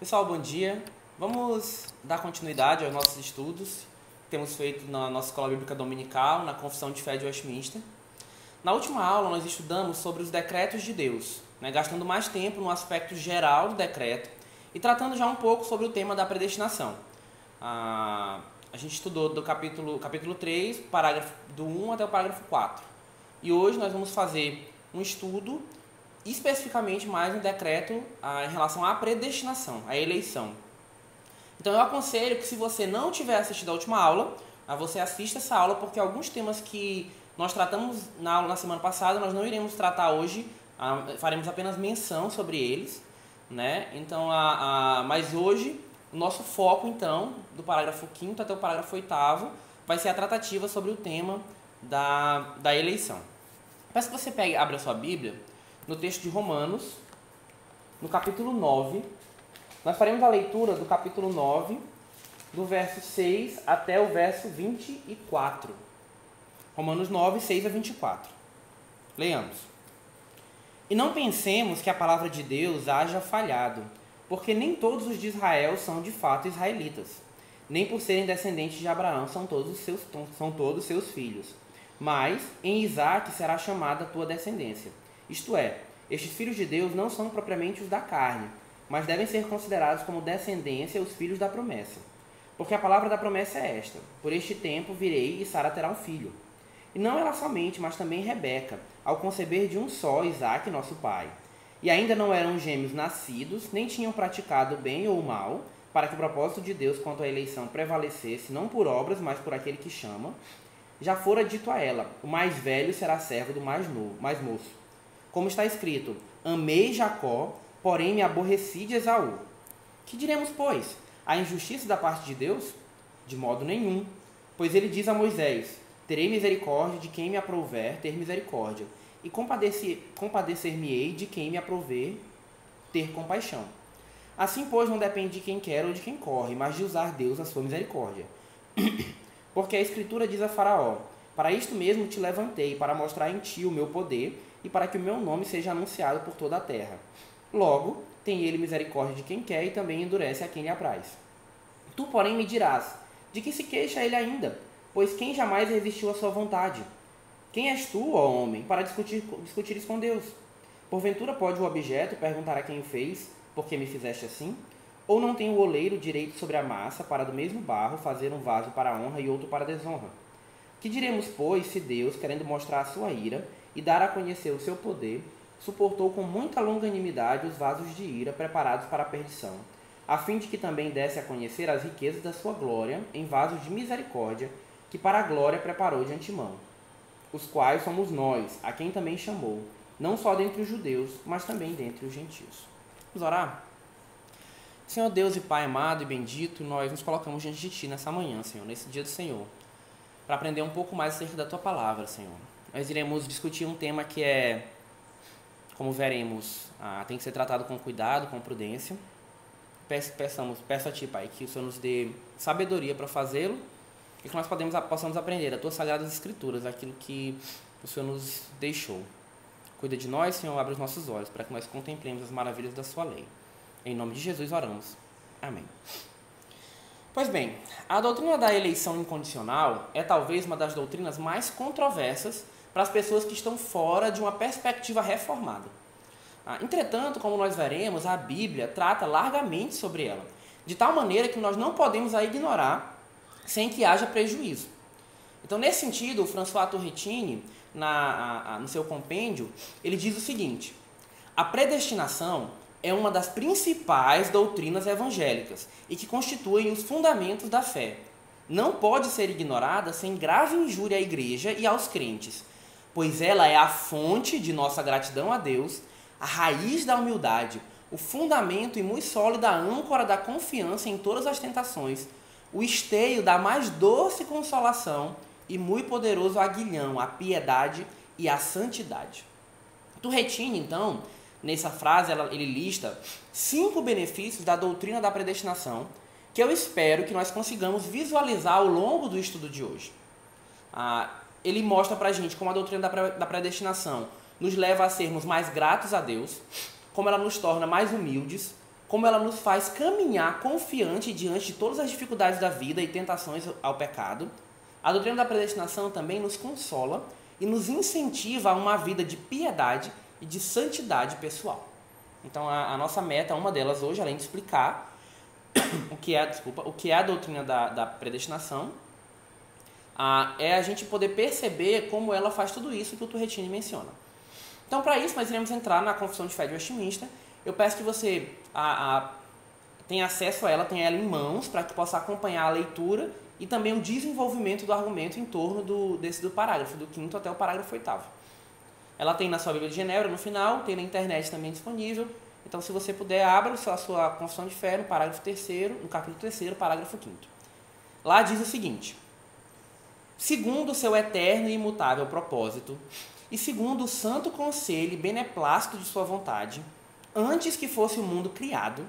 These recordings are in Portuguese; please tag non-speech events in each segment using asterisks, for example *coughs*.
Pessoal, bom dia. Vamos dar continuidade aos nossos estudos que temos feito na nossa escola bíblica dominical, na Confissão de Fé de Westminster. Na última aula, nós estudamos sobre os decretos de Deus, né, gastando mais tempo no aspecto geral do decreto e tratando já um pouco sobre o tema da predestinação. Ah, a gente estudou do capítulo, capítulo 3, parágrafo do 1 até o parágrafo 4. E hoje nós vamos fazer um estudo especificamente mais no decreto ah, em relação à predestinação, à eleição. Então eu aconselho que se você não tiver assistido a última aula, ah, você assista essa aula, porque alguns temas que nós tratamos na aula na semana passada, nós não iremos tratar hoje, ah, faremos apenas menção sobre eles, né? Então, a, a, mas hoje o nosso foco então, do parágrafo 5 até o parágrafo 8 vai ser a tratativa sobre o tema da, da eleição. Peço que você pegue, abra a sua Bíblia no texto de Romanos, no capítulo 9. Nós faremos a leitura do capítulo 9, do verso 6 até o verso 24. Romanos 9, 6 a 24. Leiamos. E não pensemos que a palavra de Deus haja falhado, porque nem todos os de Israel são de fato israelitas. Nem por serem descendentes de Abraão são todos os seus, são todos seus filhos. Mas em Isaac será chamada a tua descendência. Isto é, estes filhos de Deus não são propriamente os da carne, mas devem ser considerados como descendência os filhos da promessa. Porque a palavra da promessa é esta: Por este tempo virei e Sara terá um filho. E não ela somente, mas também Rebeca, ao conceber de um só Isaac, nosso pai. E ainda não eram gêmeos nascidos, nem tinham praticado bem ou mal, para que o propósito de Deus quanto à eleição prevalecesse, não por obras, mas por aquele que chama. Já fora dito a ela: O mais velho será servo do mais novo, mais moço. Como está escrito: Amei Jacó, porém me aborreci de Esaú. Que diremos, pois? A injustiça da parte de Deus? De modo nenhum. Pois ele diz a Moisés: Terei misericórdia de quem me aprouver ter misericórdia, e compadecer-me-ei de quem me aprouver ter compaixão. Assim, pois, não depende de quem quer ou de quem corre, mas de usar Deus a sua misericórdia. *clears throat* Porque a Escritura diz a Faraó: Para isto mesmo te levantei, para mostrar em ti o meu poder e para que o meu nome seja anunciado por toda a terra. Logo, tem ele misericórdia de quem quer e também endurece a quem lhe apraz. Tu, porém, me dirás: de que se queixa ele ainda? Pois quem jamais resistiu à sua vontade? Quem és tu, ó homem, para discutir, discutir com Deus? Porventura pode o objeto perguntar a quem o fez, por que me fizeste assim? Ou não tem o oleiro direito sobre a massa, para do mesmo barro fazer um vaso para honra e outro para desonra? Que diremos, pois, se Deus, querendo mostrar a sua ira e dar a conhecer o seu poder, suportou com muita longanimidade os vasos de ira preparados para a perdição, a fim de que também desse a conhecer as riquezas da sua glória em vasos de misericórdia, que para a glória preparou de antemão, os quais somos nós, a quem também chamou, não só dentre os judeus, mas também dentre os gentios. Vamos orar? Senhor Deus e Pai amado e bendito, nós nos colocamos diante de Ti nessa manhã, Senhor, nesse dia do Senhor, para aprender um pouco mais acerca da Tua palavra, Senhor. Nós iremos discutir um tema que é, como veremos, ah, tem que ser tratado com cuidado, com prudência. Peço, peçamos, peço a Ti, Pai, que o Senhor nos dê sabedoria para fazê-lo e que nós podemos, possamos aprender das tuas sagradas escrituras, aquilo que o Senhor nos deixou. Cuida de nós, Senhor, abre os nossos olhos para que nós contemplemos as maravilhas da sua lei. Em nome de Jesus oramos. Amém. Pois bem, a doutrina da eleição incondicional é talvez uma das doutrinas mais controversas para as pessoas que estão fora de uma perspectiva reformada. Ah, entretanto, como nós veremos, a Bíblia trata largamente sobre ela, de tal maneira que nós não podemos a ignorar sem que haja prejuízo. Então, nesse sentido, o François Torretini, na, a, a, no seu compêndio, ele diz o seguinte: a predestinação é uma das principais doutrinas evangélicas e que constituem os fundamentos da fé. Não pode ser ignorada sem grave injúria à igreja e aos crentes, pois ela é a fonte de nossa gratidão a Deus, a raiz da humildade, o fundamento e muito sólida âncora da confiança em todas as tentações o esteio da mais doce consolação e muito poderoso aguilhão, a piedade e a santidade. Turretini, então, nessa frase, ela, ele lista cinco benefícios da doutrina da predestinação que eu espero que nós consigamos visualizar ao longo do estudo de hoje. Ah, ele mostra para a gente como a doutrina da predestinação nos leva a sermos mais gratos a Deus, como ela nos torna mais humildes, como ela nos faz caminhar confiante diante de todas as dificuldades da vida e tentações ao pecado. A doutrina da predestinação também nos consola e nos incentiva a uma vida de piedade e de santidade pessoal. Então a, a nossa meta, uma delas hoje, além de explicar *coughs* o que é, desculpa, o que é a doutrina da, da predestinação, a, é a gente poder perceber como ela faz tudo isso que o Turretini menciona. Então, para isso, nós iremos entrar na Confissão de Fé de Westminster. Eu peço que você a, a, tenha acesso a ela, tenha ela em mãos, para que possa acompanhar a leitura e também o desenvolvimento do argumento em torno do, desse do parágrafo, do quinto até o parágrafo oitavo. Ela tem na sua Bíblia de Genebra no final, tem na internet também disponível. Então, se você puder, abra a sua Confissão de Fé no parágrafo terceiro, no capítulo terceiro, parágrafo quinto. Lá diz o seguinte: Segundo o seu eterno e imutável propósito, e segundo o santo conselho e beneplácito de sua vontade, antes que fosse o mundo criado,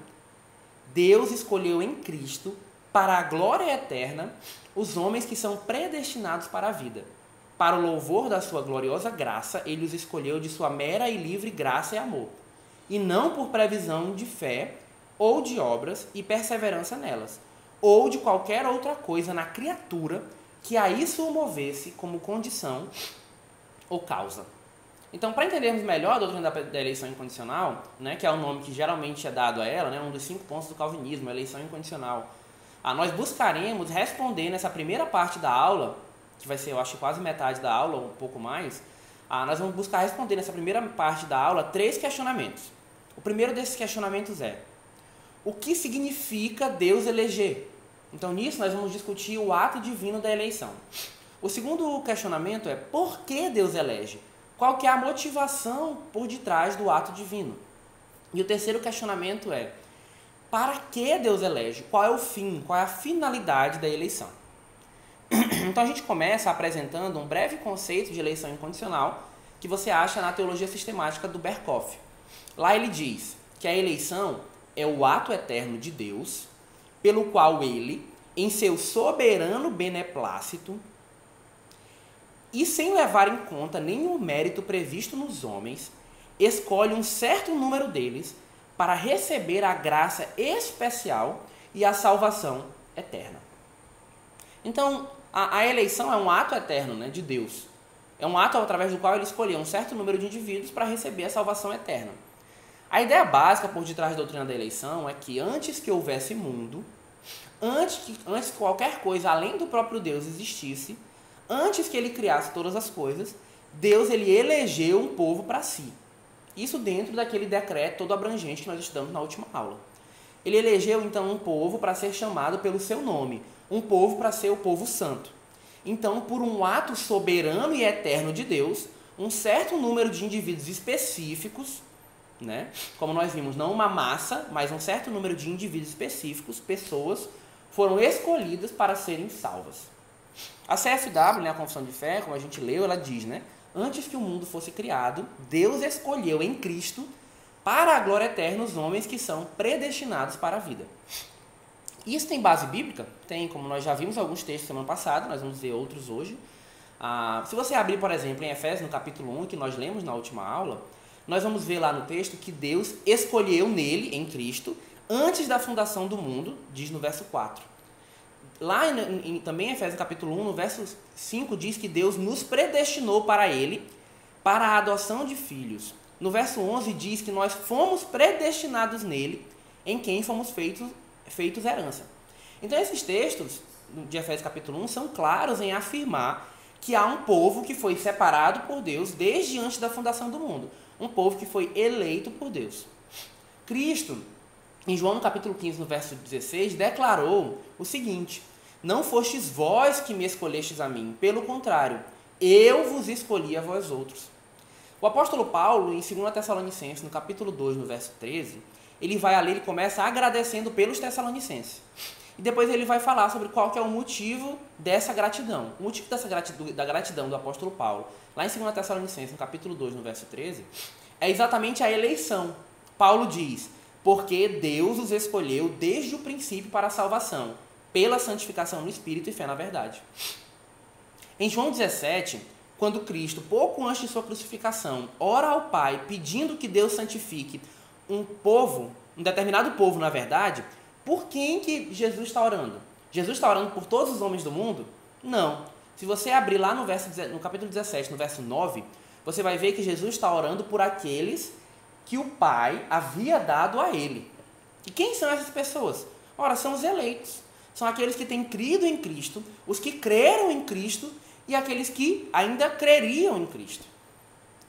Deus escolheu em Cristo, para a glória eterna, os homens que são predestinados para a vida. Para o louvor da sua gloriosa graça, ele os escolheu de sua mera e livre graça e amor, e não por previsão de fé ou de obras e perseverança nelas, ou de qualquer outra coisa na criatura que a isso o movesse como condição ou causa. Então, para entendermos melhor a doutrina da eleição incondicional, né, que é o nome que geralmente é dado a ela, né, um dos cinco pontos do calvinismo, a eleição incondicional, ah, nós buscaremos responder nessa primeira parte da aula, que vai ser, eu acho, quase metade da aula, ou um pouco mais, ah, nós vamos buscar responder nessa primeira parte da aula três questionamentos. O primeiro desses questionamentos é: o que significa Deus eleger? Então, nisso, nós vamos discutir o ato divino da eleição. O segundo questionamento é por que Deus elege? Qual que é a motivação por detrás do ato divino? E o terceiro questionamento é para que Deus elege? Qual é o fim? Qual é a finalidade da eleição? *clears throat* Então a gente começa apresentando um breve conceito de eleição incondicional que você acha na teologia sistemática do Berkoff. Lá ele diz que a eleição é o ato eterno de Deus pelo qual ele, em seu soberano beneplácito, e sem levar em conta nenhum mérito previsto nos homens, escolhe um certo número deles para receber a graça especial e a salvação eterna. Então, a, a eleição é um ato eterno né, de Deus. É um ato através do qual ele escolheu um certo número de indivíduos para receber a salvação eterna. A ideia básica por detrás da doutrina da eleição é que antes que houvesse mundo, antes que, antes que qualquer coisa além do próprio Deus existisse, antes que ele criasse todas as coisas, Deus ele elegeu um povo para si. Isso dentro daquele decreto todo abrangente que nós estudamos na última aula. Ele elegeu então um povo para ser chamado pelo seu nome, um povo para ser o povo santo. Então, por um ato soberano e eterno de Deus, um certo número de indivíduos específicos, né? Como nós vimos, não uma massa, mas um certo número de indivíduos específicos, pessoas, foram escolhidas para serem salvas. A CFW, né, a Confissão de Fé, como a gente leu, ela diz, né? Antes que o mundo fosse criado, Deus escolheu em Cristo para a glória eterna os homens que são predestinados para a vida. Isso tem base bíblica? Tem, como nós já vimos alguns textos semana passada, nós vamos ver outros hoje. Ah, se você abrir, por exemplo, em Efésios, no capítulo 1, que nós lemos na última aula, nós vamos ver lá no texto que Deus escolheu nele, em Cristo, antes da fundação do mundo, diz no verso 4. Lá em, em, também em Efésios capítulo 1, no verso 5, diz que Deus nos predestinou para ele, para a adoção de filhos. No verso 11 diz que nós fomos predestinados nele, em quem fomos feitos, feitos herança. Então esses textos de Efésios capítulo 1 são claros em afirmar que há um povo que foi separado por Deus desde antes da fundação do mundo. Um povo que foi eleito por Deus. Cristo, em João capítulo 15, no verso 16, declarou o seguinte: não fostes vós que me escolhestes a mim, pelo contrário, eu vos escolhi a vós outros. O apóstolo Paulo, em 2 Tessalonicenses, no capítulo 2, no verso 13, ele vai ali, ele começa agradecendo pelos Tessalonicenses. E depois ele vai falar sobre qual que é o motivo dessa gratidão. O motivo dessa gratidão, da gratidão do apóstolo Paulo, lá em 2 Tessalonicenses, no capítulo 2, no verso 13, é exatamente a eleição. Paulo diz: Porque Deus os escolheu desde o princípio para a salvação pela santificação no Espírito e fé na verdade. Em João 17, quando Cristo, pouco antes de sua crucificação, ora ao Pai pedindo que Deus santifique um povo um determinado povo, na verdade, por quem que Jesus está orando? Jesus está orando por todos os homens do mundo? Não. Se você abrir lá no, verso, no capítulo 17, no verso 9, você vai ver que Jesus está orando por aqueles que o Pai havia dado a ele. E quem são essas pessoas? Ora, são os eleitos. São aqueles que têm crido em Cristo, os que creram em Cristo e aqueles que ainda creriam em Cristo.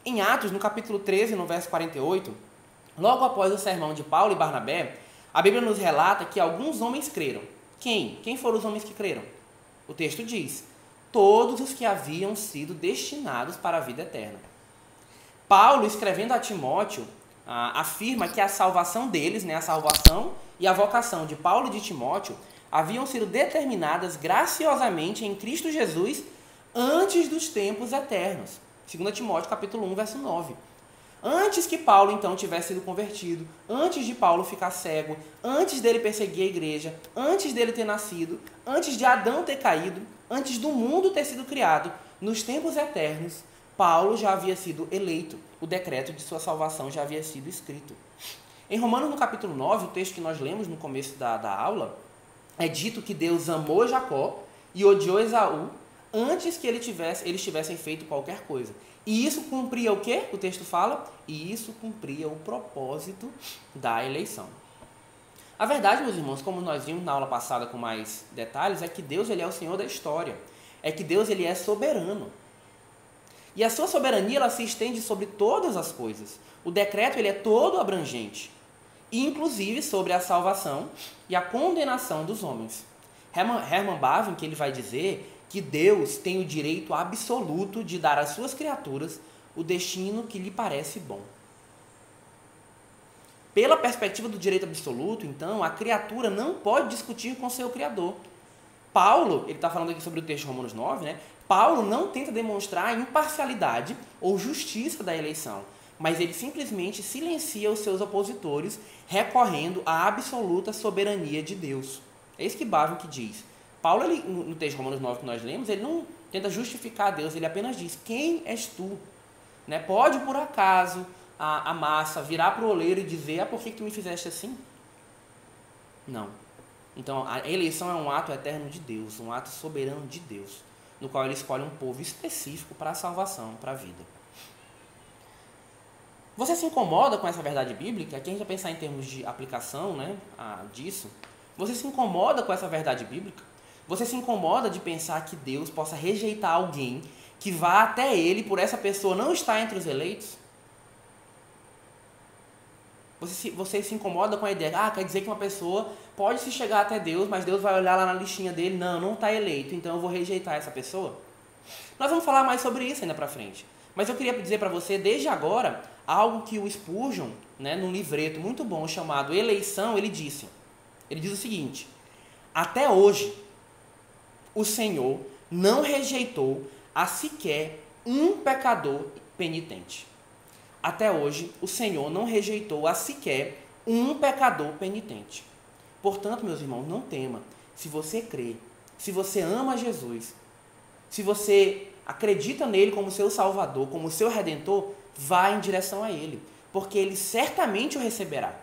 Em Atos, no capítulo 13, no verso 48, logo após o sermão de Paulo e Barnabé, a Bíblia nos relata que alguns homens creram. Quem? Quem foram os homens que creram? O texto diz: todos os que haviam sido destinados para a vida eterna. Paulo, escrevendo a Timóteo, afirma que a salvação deles, né, a salvação e a vocação de Paulo e de Timóteo haviam sido determinadas graciosamente em Cristo Jesus antes dos tempos eternos. 2 Timóteo capítulo 1, verso 9. Antes que Paulo então tivesse sido convertido, antes de Paulo ficar cego, antes dele perseguir a igreja, antes dele ter nascido, antes de Adão ter caído, antes do mundo ter sido criado, nos tempos eternos, Paulo já havia sido eleito, o decreto de sua salvação já havia sido escrito. Em Romanos, no capítulo 9, o texto que nós lemos no começo da, da aula, é dito que Deus amou Jacó e odiou Esaú antes que ele tivesse, eles tivessem feito qualquer coisa. E isso cumpria o que? O texto fala? E isso cumpria o propósito da eleição. A verdade, meus irmãos, como nós vimos na aula passada com mais detalhes, é que Deus ele é o Senhor da história. É que Deus ele é soberano. E a sua soberania ela se estende sobre todas as coisas. O decreto ele é todo abrangente, inclusive sobre a salvação e a condenação dos homens. Herman, Herman Bavin, que ele vai dizer que Deus tem o direito absoluto de dar às suas criaturas o destino que lhe parece bom. Pela perspectiva do direito absoluto, então, a criatura não pode discutir com seu Criador. Paulo, ele está falando aqui sobre o texto de Romanos 9, né? Paulo não tenta demonstrar imparcialidade ou justiça da eleição, mas ele simplesmente silencia os seus opositores, recorrendo à absoluta soberania de Deus. É isso que Bavio que diz. Paulo, ele, no texto de Romanos 9 que nós lemos, ele não tenta justificar Deus, ele apenas diz: Quem és tu? Né? Pode, por acaso, a, a massa virar para o oleiro e dizer: Ah, por que, que tu me fizeste assim? Não. Então, a eleição é um ato eterno de Deus, um ato soberano de Deus, no qual ele escolhe um povo específico para a salvação, para a vida. Você se incomoda com essa verdade bíblica? Aqui a gente vai pensar em termos de aplicação né, disso. Você se incomoda com essa verdade bíblica? Você se incomoda de pensar que Deus possa rejeitar alguém que vá até ele por essa pessoa não estar entre os eleitos? Você se, você se incomoda com a ideia, ah, quer dizer que uma pessoa pode se chegar até Deus, mas Deus vai olhar lá na listinha dele, não, não está eleito, então eu vou rejeitar essa pessoa? Nós vamos falar mais sobre isso ainda para frente. Mas eu queria dizer para você, desde agora, algo que o Spurgeon, né, num livreto muito bom chamado Eleição, ele disse. Ele diz o seguinte: Até hoje, o Senhor não rejeitou a sequer um pecador penitente. Até hoje, o Senhor não rejeitou a sequer um pecador penitente. Portanto, meus irmãos, não tema. Se você crê, se você ama Jesus, se você acredita nele como seu Salvador, como seu Redentor, vá em direção a ele, porque ele certamente o receberá.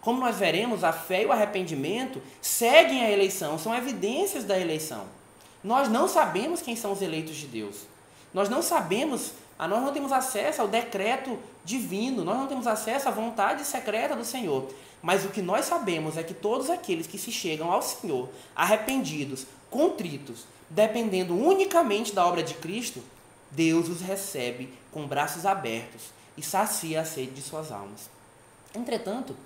Como nós veremos, a fé e o arrependimento seguem a eleição, são evidências da eleição. Nós não sabemos quem são os eleitos de Deus. Nós não sabemos, ah, nós não temos acesso ao decreto divino, nós não temos acesso à vontade secreta do Senhor. Mas o que nós sabemos é que todos aqueles que se chegam ao Senhor, arrependidos, contritos, dependendo unicamente da obra de Cristo, Deus os recebe com braços abertos e sacia a sede de suas almas. Entretanto,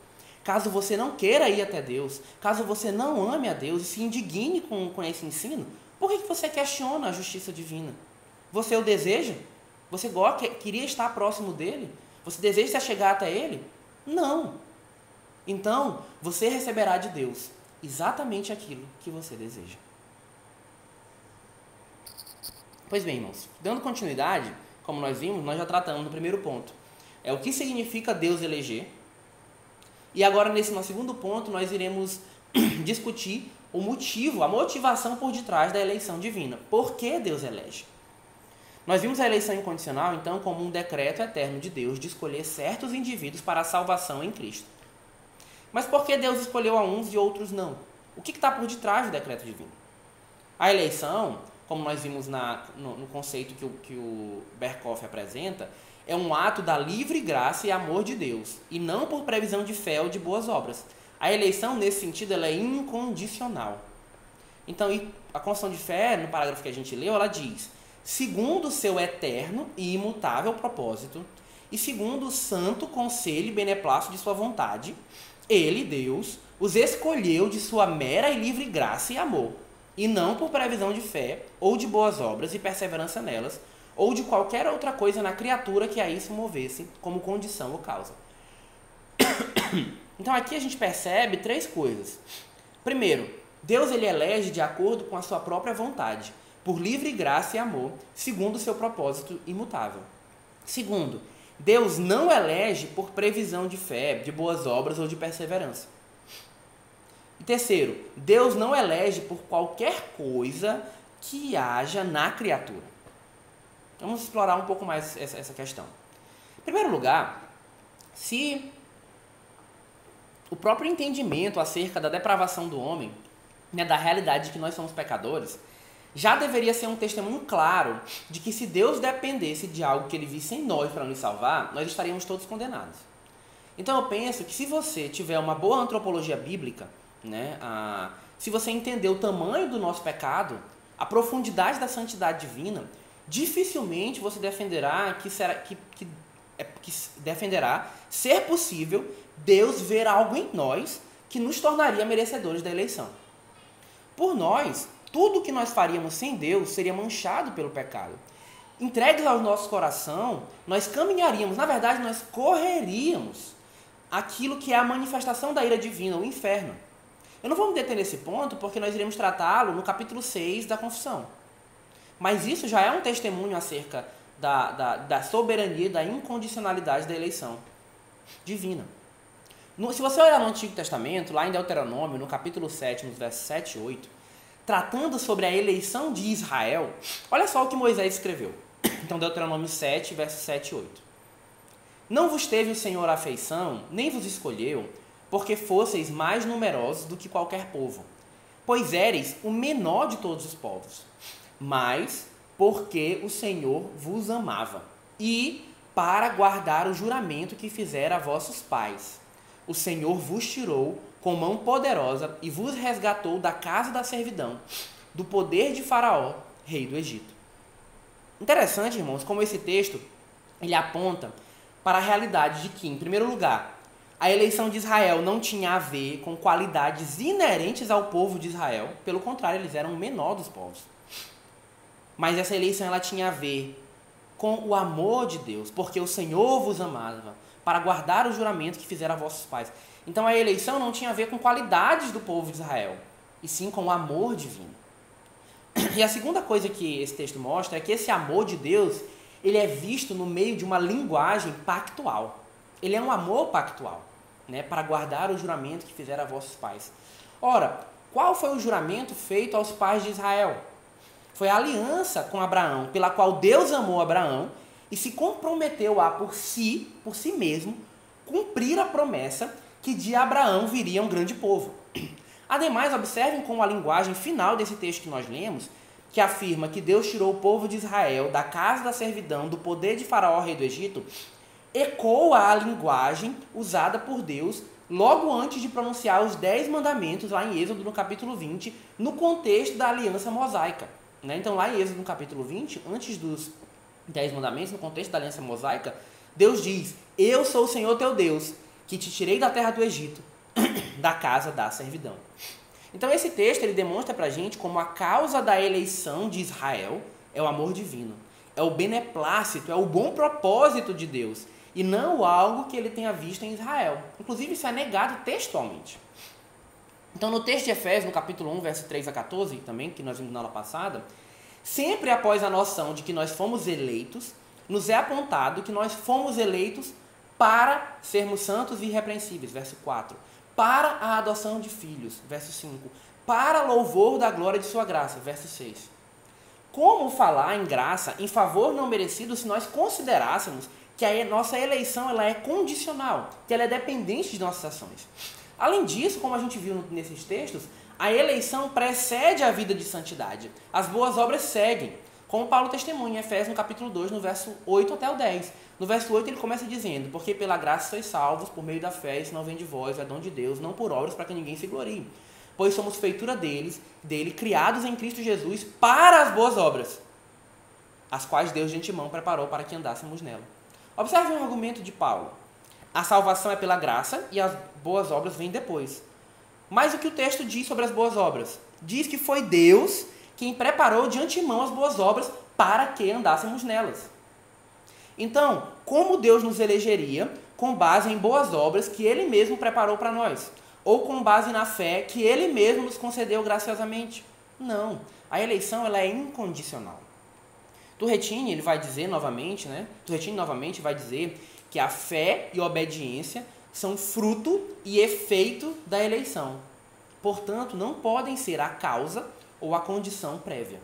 caso você não queira ir até Deus, caso você não ame a Deus e se indigne com, com esse ensino, por que, você questiona a justiça divina? Você o deseja? Você queria estar próximo dele? Você deseja se chegar até ele? Não. Então, você receberá de Deus exatamente aquilo que você deseja. Pois bem, irmãos, dando continuidade, como nós vimos, nós já tratamos no primeiro ponto. É o que significa Deus eleger. E agora, nesse nosso segundo ponto, nós iremos *clears throat* discutir o motivo, a motivação por detrás da eleição divina. Por que Deus elege? Nós vimos a eleição incondicional, então, como um decreto eterno de Deus de escolher certos indivíduos para a salvação em Cristo. Mas por que Deus escolheu a uns e outros não? O que está por detrás do decreto divino? A eleição, como nós vimos na, no, no conceito que o, que o Berkoff apresenta, é um ato da livre graça e amor de Deus, e não por previsão de fé ou de boas obras. A eleição, nesse sentido, ela é incondicional. Então, a confissão de fé, no parágrafo que a gente leu, ela diz: segundo o seu eterno e imutável propósito, e segundo o santo conselho e beneplácito de sua vontade, ele, Deus, os escolheu de sua mera e livre graça e amor, e não por previsão de fé, ou de boas obras e perseverança nelas, ou de qualquer outra coisa na criatura que a isso movesse como condição ou causa. *coughs* Então aqui a gente percebe três coisas. Primeiro, Deus ele elege de acordo com a sua própria vontade, por livre graça e amor, segundo o seu propósito imutável. Segundo, Deus não elege por previsão de fé, de boas obras ou de perseverança. E terceiro, Deus não elege por qualquer coisa que haja na criatura. Vamos explorar um pouco mais essa, essa questão. Em primeiro lugar, se o próprio entendimento acerca da depravação do homem, né, da realidade de que nós somos pecadores, já deveria ser um testemunho claro de que se Deus dependesse de algo que ele visse em nós para nos salvar, nós estaríamos todos condenados. Então eu penso que se você tiver uma boa antropologia bíblica, né, a, se você entender o tamanho do nosso pecado, a profundidade da santidade divina, dificilmente você defenderá que será que, que, é, que defenderá ser possível Deus ver algo em nós que nos tornaria merecedores da eleição. Por nós, tudo que nós faríamos sem Deus seria manchado pelo pecado. Entregues ao nosso coração, nós caminharíamos, na verdade, nós correríamos aquilo que é a manifestação da ira divina, o inferno. Eu não vou me deter nesse ponto porque nós iremos tratá-lo no capítulo 6 da confissão. Mas isso já é um testemunho acerca da, da, da soberania, da incondicionalidade da eleição divina. No, se você olhar no Antigo Testamento, lá em Deuteronômio, no capítulo 7, nos versos 7 e 8, tratando sobre a eleição de Israel, olha só o que Moisés escreveu. *coughs* Então, Deuteronômio 7, versos 7 e 8. Não vos teve o Senhor afeição, nem vos escolheu, porque fosseis mais numerosos do que qualquer povo, pois éreis o menor de todos os povos, mas porque o Senhor vos amava, e para guardar o juramento que fizera a vossos pais o Senhor vos tirou com mão poderosa e vos resgatou da casa da servidão, do poder de Faraó, rei do Egito. Interessante, irmãos, como esse texto ele aponta para a realidade de que, em primeiro lugar, a eleição de Israel não tinha a ver com qualidades inerentes ao povo de Israel, pelo contrário, eles eram o menor dos povos. Mas essa eleição ela tinha a ver com o amor de Deus, porque o Senhor vos amava para guardar o juramento que fizeram a vossos pais. Então a eleição não tinha a ver com qualidades do povo de Israel, e sim com o amor divino. *clears throat* E a segunda coisa que esse texto mostra é que esse amor de Deus, ele é visto no meio de uma linguagem pactual. Ele é um amor pactual, né, para guardar o juramento que fizeram a vossos pais. Ora, qual foi o juramento feito aos pais de Israel? Foi a aliança com Abraão, pela qual Deus amou Abraão e se comprometeu a, por si, por si mesmo, cumprir a promessa que de Abraão viria um grande povo. Ademais, observem como a linguagem final desse texto que nós lemos, que afirma que Deus tirou o povo de Israel da casa da servidão, do poder de Faraó, rei do Egito, ecoa a linguagem usada por Deus logo antes de pronunciar os dez mandamentos, lá em Êxodo, no capítulo 20, no contexto da aliança mosaica. Né? Então, lá em Êxodo, no capítulo 20, antes dos Dez Mandamentos, no contexto da aliança mosaica, Deus diz: Eu sou o Senhor teu Deus, que te tirei da terra do Egito, *clears throat* da casa da servidão. Então esse texto ele demonstra para a gente como a causa da eleição de Israel é o amor divino, é o beneplácito, é o bom propósito de Deus e não algo que ele tenha visto em Israel. Inclusive isso é negado textualmente. Então no texto de Efésios, no capítulo 1, verso 3 a 14, também, que nós vimos na aula passada, Sempre após a noção de que nós fomos eleitos, nos é apontado que nós fomos eleitos para sermos santos e irrepreensíveis, verso 4. Para a adoção de filhos, verso 5. Para louvor da glória de sua graça, verso 6. Como falar em graça em favor não merecido se nós considerássemos que a nossa eleição ela é condicional, que ela é dependente de nossas ações? Além disso, como a gente viu nesses textos, a eleição precede a vida de santidade. As boas obras seguem. Como Paulo testemunha em Efésios no capítulo 2, no verso 8 até o 10. No verso 8 ele começa dizendo, porque pela graça sois salvos por meio da fé, isso não vem de vós, é dom de Deus, não por obras para que ninguém se glorie. Pois somos feitura deles, dele, criados em Cristo Jesus para as boas obras, as quais Deus de antemão preparou para que andássemos nela. Observe um argumento de Paulo. A salvação é pela graça e as boas obras vêm depois. Mas o que o texto diz sobre as boas obras? Diz que foi Deus quem preparou de antemão as boas obras para que andássemos nelas. Então, como Deus nos elegeria com base em boas obras que Ele mesmo preparou para nós? Ou com base na fé que Ele mesmo nos concedeu graciosamente? Não. A eleição ela é incondicional. Turretini ele vai dizer novamente, né? Turretini novamente vai dizer que a fé e a obediência são fruto e efeito da eleição. Portanto, não podem ser a causa ou a condição prévia.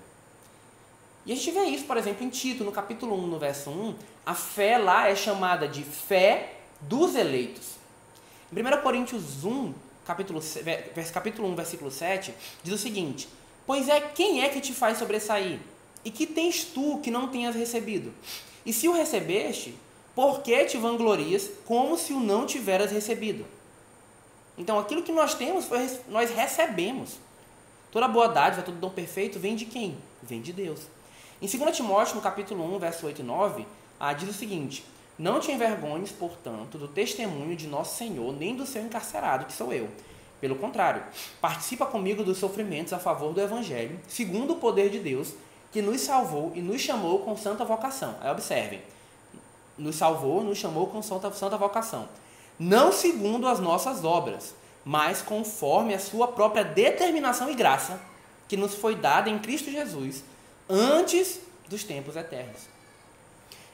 E a gente vê isso, por exemplo, em Tito, no capítulo 1, no verso 1, a fé lá é chamada de fé dos eleitos. Em 1 Coríntios 1, capítulo, capítulo 1, versículo 7, diz o seguinte: Pois é, quem é que te faz sobressair? E que tens tu que não tenhas recebido? E se o recebeste, por que te vanglorias como se o não tiveras recebido? Então, aquilo que nós temos, nós recebemos. Toda boa dádiva, todo dom perfeito vem de quem? Vem de Deus. Em 2 Timóteo, no capítulo 1, verso 8 e 9, ah, diz o seguinte: Não te envergonhes, portanto, do testemunho de nosso Senhor, nem do seu encarcerado, que sou eu. Pelo contrário, participa comigo dos sofrimentos a favor do Evangelho, segundo o poder de Deus, que nos salvou e nos chamou com santa vocação. Aí observem: nos salvou, nos chamou com santa, santa vocação. Não segundo as nossas obras, mas conforme a sua própria determinação e graça, que nos foi dada em Cristo Jesus, antes dos tempos eternos.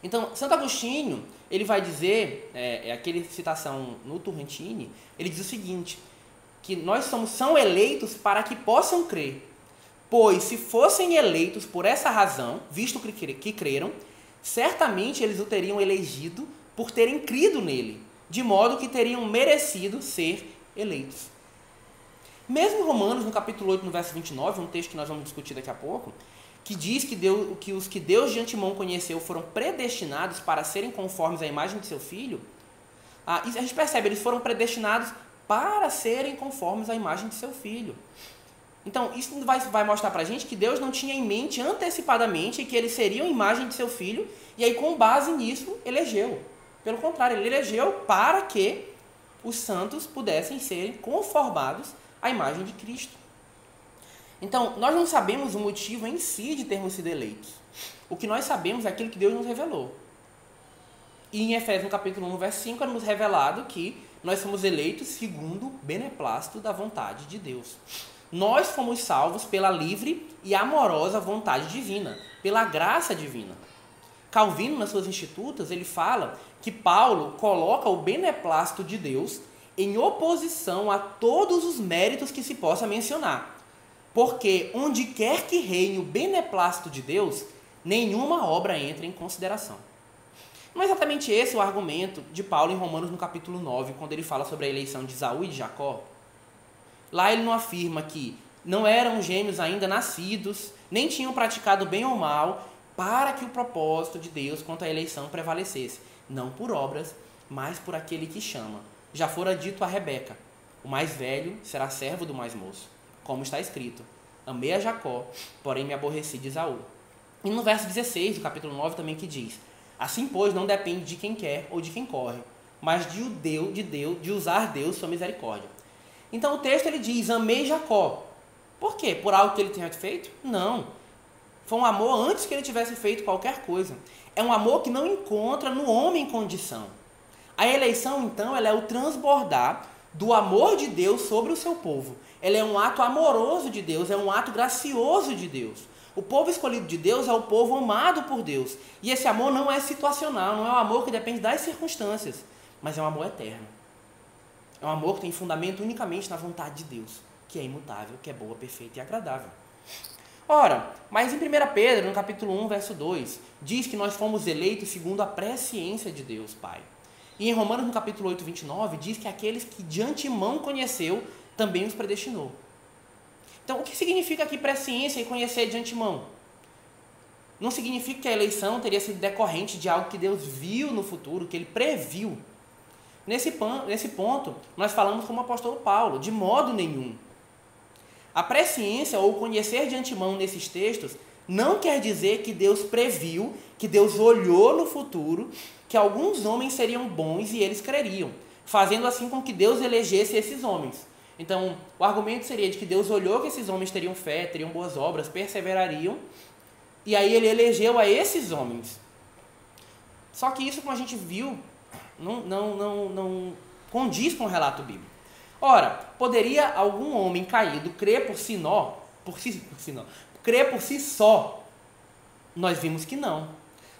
Então, Santo Agostinho, ele vai dizer, é, é aquele citação no Turrentini, ele diz o seguinte, que nós somos, são eleitos para que possam crer. Pois, se fossem eleitos por essa razão, visto que, creram, certamente eles o teriam elegido por terem crido nele, de modo que teriam merecido ser eleitos. Mesmo Romanos, no capítulo 8, no verso 29, um texto que nós vamos discutir daqui a pouco, que diz que, Deus, que os que Deus de antemão conheceu foram predestinados para serem conformes à imagem de seu filho, ah, a gente percebe, eles foram predestinados para serem conformes à imagem de seu filho. Então, isso vai, vai mostrar para a gente que Deus não tinha em mente antecipadamente que eles seriam imagem de seu filho, e aí, com base nisso, elegeu. Pelo contrário, ele elegeu para que os santos pudessem ser conformados à imagem de Cristo. Então, nós não sabemos o motivo em si de termos sido eleitos. O que nós sabemos é aquilo que Deus nos revelou. E em Efésios, no capítulo 1, verso 5, é nos revelado que nós somos eleitos segundo o beneplácito da vontade de Deus. Nós fomos salvos pela livre e amorosa vontade divina, pela graça divina. Calvino, nas suas institutas, ele fala que Paulo coloca o beneplácito de Deus em oposição a todos os méritos que se possa mencionar. Porque onde quer que reine o beneplácito de Deus, nenhuma obra entra em consideração. Não é exatamente esse o argumento de Paulo em Romanos no capítulo 9, quando ele fala sobre a eleição de Isaú e de Jacó. Lá ele não afirma que não eram gêmeos ainda nascidos, nem tinham praticado bem ou mal, para que o propósito de Deus quanto à eleição prevalecesse, não por obras, mas por aquele que chama. Já fora dito a Rebeca: o mais velho será servo do mais moço, como está escrito: Amei a Jacó, porém me aborreci de Esaú. E no verso 16 do capítulo 9 também que diz: Assim, pois, não depende de quem quer ou de quem corre, mas de, Deus, de, Deus, de usar Deus sua misericórdia. Então o texto ele diz: Amei Jacó. Por quê? Por algo que ele tenha feito? Não. Foi um amor antes que ele tivesse feito qualquer coisa. É um amor que não encontra no homem condição. A eleição, então, ela é o transbordar do amor de Deus sobre o seu povo. Ela é um ato amoroso de Deus, é um ato gracioso de Deus. O povo escolhido de Deus é o povo amado por Deus. E esse amor não é situacional, não é um amor que depende das circunstâncias, mas é um amor eterno. É um amor que tem fundamento unicamente na vontade de Deus, que é imutável, que é boa, perfeita e agradável. Ora, mas em 1 Pedro, no capítulo 1, verso 2, diz que nós fomos eleitos segundo a presciência de Deus, Pai. E em Romanos, no capítulo 8, 29, diz que aqueles que de antemão conheceu, também os predestinou. Então, o que significa aqui presciência e conhecer de antemão? Não significa que a eleição teria sido decorrente de algo que Deus viu no futuro, que ele previu. Nesse, nesse ponto, nós falamos como o apóstolo Paulo, de modo nenhum. A presciência ou conhecer de antemão nesses textos não quer dizer que Deus previu, que Deus olhou no futuro, que alguns homens seriam bons e eles creriam, fazendo assim com que Deus elegesse esses homens. Então, o argumento seria de que Deus olhou que esses homens teriam fé, teriam boas obras, perseverariam, e aí ele elegeu a esses homens. Só que isso, como a gente viu, não, não, não, não condiz com o relato bíblico. Ora, poderia algum homem caído crer por si nó, por si, por si nó, crer por si só? Nós vimos que não.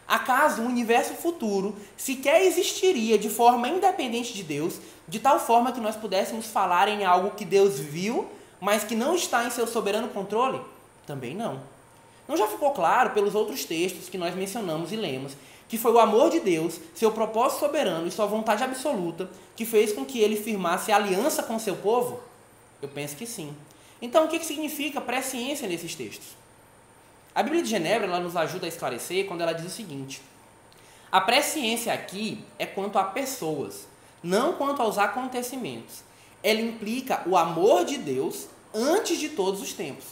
Acaso o universo futuro sequer existiria de forma independente de Deus, de tal forma que nós pudéssemos falar em algo que Deus viu, mas que não está em seu soberano controle? Também não. Não já ficou claro pelos outros textos que nós mencionamos e lemos que foi o amor de Deus, seu propósito soberano e sua vontade absoluta que fez com que ele firmasse aliança com seu povo? Eu penso que sim. Então, o que significa presciência nesses textos? A Bíblia de Genebra ela nos ajuda a esclarecer quando ela diz o seguinte: a presciência aqui é quanto a pessoas, não quanto aos acontecimentos. Ela implica o amor de Deus antes de todos os tempos.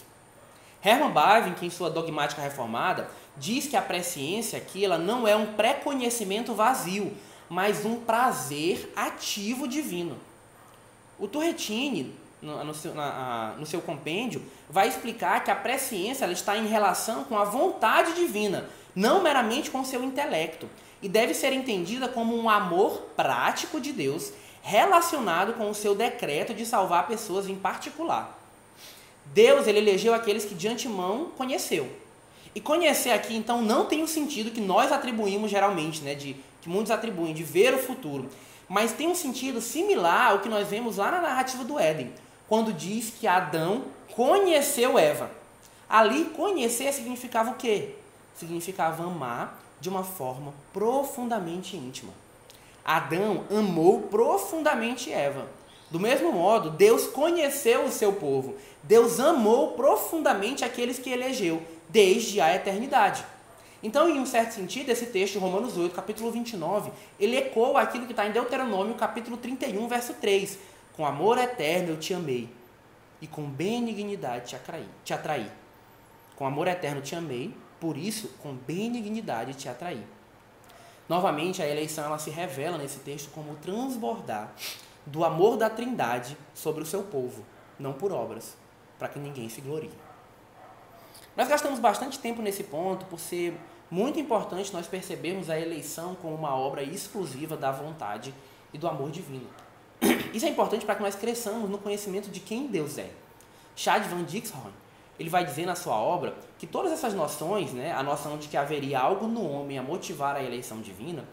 Herman Bavinck, em sua dogmática reformada, diz que a presciência aqui ela não é um pré-conhecimento vazio, mas um prazer ativo divino. O Turretini, no, no, seu, na, no seu compêndio, vai explicar que a presciência ela está em relação com a vontade divina, não meramente com seu intelecto, e deve ser entendida como um amor prático de Deus relacionado com o seu decreto de salvar pessoas em particular. Deus ele elegeu aqueles que de antemão conheceu. E conhecer aqui, então, não tem o sentido que nós atribuímos geralmente, né, de, que muitos atribuem, de ver o futuro. Mas tem um sentido similar ao que nós vemos lá na narrativa do Éden, quando diz que Adão conheceu Eva. Ali, conhecer significava o quê? Significava amar de uma forma profundamente íntima. Adão amou profundamente Eva. Do mesmo modo, Deus conheceu o seu povo. Deus amou profundamente aqueles que elegeu desde a eternidade. Então, em um certo sentido, esse texto, Romanos 8, capítulo 29, ele ecoa aquilo que está em Deuteronômio, capítulo 31, verso 3. Com amor eterno eu te amei, e com benignidade te atraí. Te atraí. Com amor eterno te amei, por isso, com benignidade te atraí. Novamente, a eleição ela se revela nesse texto como transbordar do amor da Trindade sobre o seu povo, não por obras, para que ninguém se glorie. Nós gastamos bastante tempo nesse ponto por ser muito importante nós percebermos a eleição como uma obra exclusiva da vontade e do amor divino. *clears throat* Isso é importante para que nós cresçamos no conhecimento de quem Deus é. Chad Van Dixhoorn, ele vai dizer na sua obra que todas essas noções, né, a noção de que haveria algo no homem a motivar a eleição divina,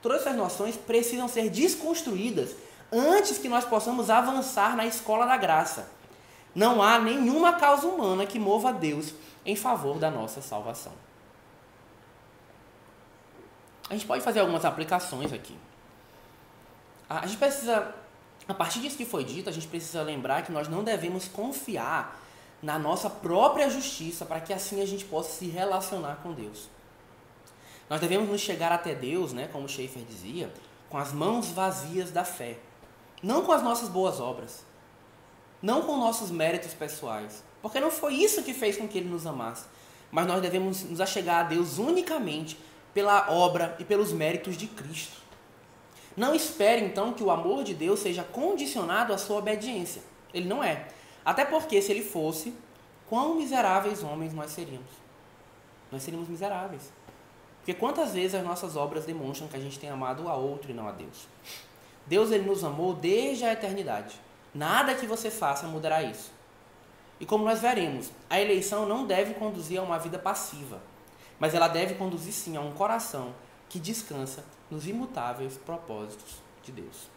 todas essas noções precisam ser desconstruídas antes que nós possamos avançar na escola da graça. Não há nenhuma causa humana que mova a Deus em favor da nossa salvação. A gente pode fazer algumas aplicações aqui. A gente precisa, a partir disso que foi dito, a gente precisa lembrar que nós não devemos confiar na nossa própria justiça para que assim a gente possa se relacionar com Deus. Nós devemos nos chegar até Deus, né, como Schaeffer dizia, com as mãos vazias da fé, não com as nossas boas obras, não com nossos méritos pessoais, porque não foi isso que fez com que ele nos amasse. Mas nós devemos nos achegar a Deus unicamente pela obra e pelos méritos de Cristo. Não espere então que o amor de Deus seja condicionado à sua obediência. Ele não é. Até porque, se ele fosse, quão miseráveis homens nós seríamos? Nós seríamos miseráveis. Porque quantas vezes as nossas obras demonstram que a gente tem amado a outro e não a Deus? Deus ele nos amou desde a eternidade. Nada que você faça mudará isso. E como nós veremos, a eleição não deve conduzir a uma vida passiva, mas ela deve conduzir sim a um coração que descansa nos imutáveis propósitos de Deus.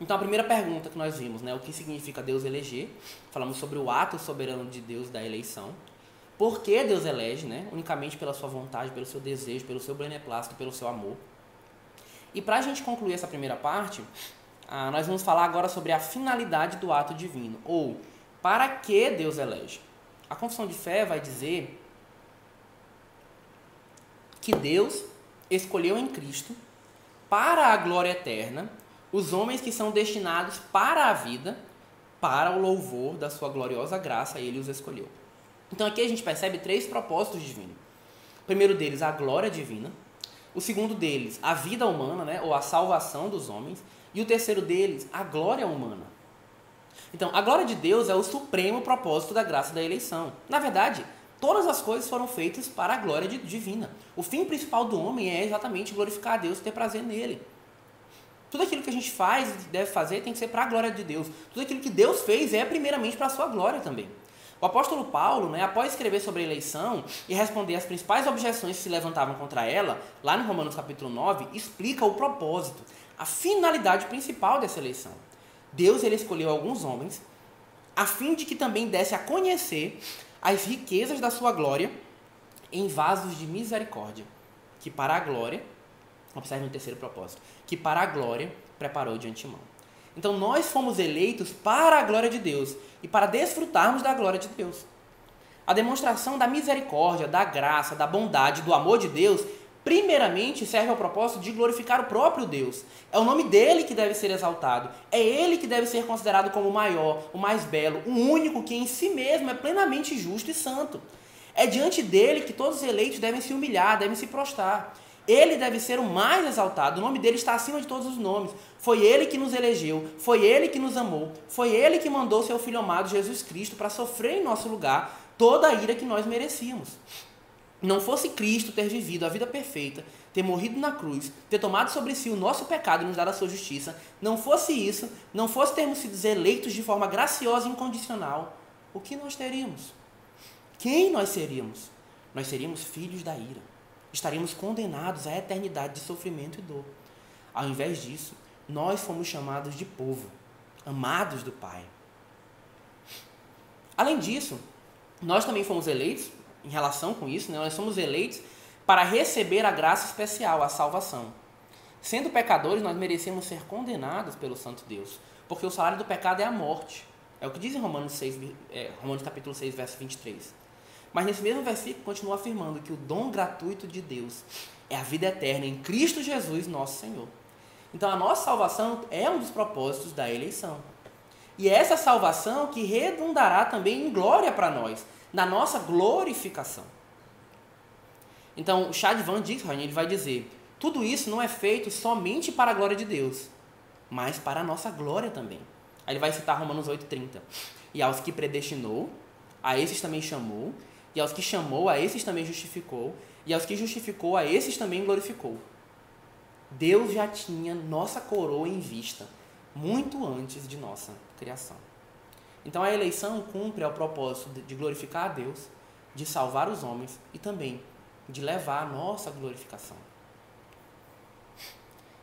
Então a primeira pergunta que nós vimos, né, o que significa Deus eleger? Falamos sobre o ato soberano de Deus da eleição. Por que Deus elege, né? Unicamente pela sua vontade, pelo seu desejo, pelo seu beneplácito, pelo seu amor. E para a gente concluir essa primeira parte, ah, nós vamos falar agora sobre a finalidade do ato divino, ou para que Deus elege. A confissão de fé vai dizer que Deus escolheu em Cristo para a glória eterna os homens que são destinados para a vida, para o louvor da sua gloriosa graça, ele os escolheu. Então aqui a gente percebe três propósitos divinos. O primeiro deles, a glória divina. O segundo deles, a vida humana, né, ou a salvação dos homens. E o terceiro deles, a glória humana. Então, a glória de Deus é o supremo propósito da graça da eleição. Na verdade, todas as coisas foram feitas para a glória divina. O fim principal do homem é exatamente glorificar a Deus e ter prazer nele. Tudo aquilo que a gente faz e deve fazer tem que ser para a glória de Deus. Tudo aquilo que Deus fez é primeiramente para a sua glória também. O apóstolo Paulo, né, após escrever sobre a eleição e responder as principais objeções que se levantavam contra ela, lá no Romanos capítulo 9, explica o propósito, a finalidade principal dessa eleição. Deus ele escolheu alguns homens a fim de que também desse a conhecer as riquezas da sua glória em vasos de misericórdia, que para a glória, observe o terceiro propósito, que para a glória preparou de antemão. Então nós fomos eleitos para a glória de Deus e para desfrutarmos da glória de Deus. A demonstração da misericórdia, da graça, da bondade, do amor de Deus, primeiramente serve ao propósito de glorificar o próprio Deus. É o nome dele que deve ser exaltado. É ele que deve ser considerado como o maior, o mais belo, o único que em si mesmo é plenamente justo e santo. É diante dele que todos os eleitos devem se humilhar, devem se prostrar. Ele deve ser o mais exaltado, o nome dele está acima de todos os nomes. Foi ele que nos elegeu, foi ele que nos amou, foi ele que mandou seu filho amado Jesus Cristo para sofrer em nosso lugar toda a ira que nós merecíamos. Não fosse Cristo ter vivido a vida perfeita, ter morrido na cruz, ter tomado sobre si o nosso pecado e nos dado a sua justiça, não fosse isso, não fosse termos sido eleitos de forma graciosa e incondicional, o que nós teríamos? Quem nós seríamos? Nós seríamos filhos da ira estaríamos condenados à eternidade de sofrimento e dor. Ao invés disso, nós fomos chamados de povo, amados do Pai. Além disso, nós também fomos eleitos, em relação com isso, né, nós somos eleitos para receber a graça especial, a salvação. Sendo pecadores, nós merecemos ser condenados pelo Santo Deus, porque o salário do pecado é a morte. É o que diz em Romanos, 6, é, Romanos capítulo 6, verso 23. Mas nesse mesmo versículo continua afirmando que o dom gratuito de Deus é a vida eterna em Cristo Jesus, nosso Senhor. Então a nossa salvação é um dos propósitos da eleição. E é essa salvação que redundará também em glória para nós, na nossa glorificação. Então o Chad Van Dijk ele vai dizer: tudo isso não é feito somente para a glória de Deus, mas para a nossa glória também. Aí ele vai citar Romanos 8,30. E aos que predestinou, a esses também chamou, e aos que chamou, a esses também justificou. E aos que justificou, a esses também glorificou. Deus já tinha nossa coroa em vista, muito antes de nossa criação. Então a eleição cumpre ao propósito de glorificar a Deus, de salvar os homens e também de levar a nossa glorificação.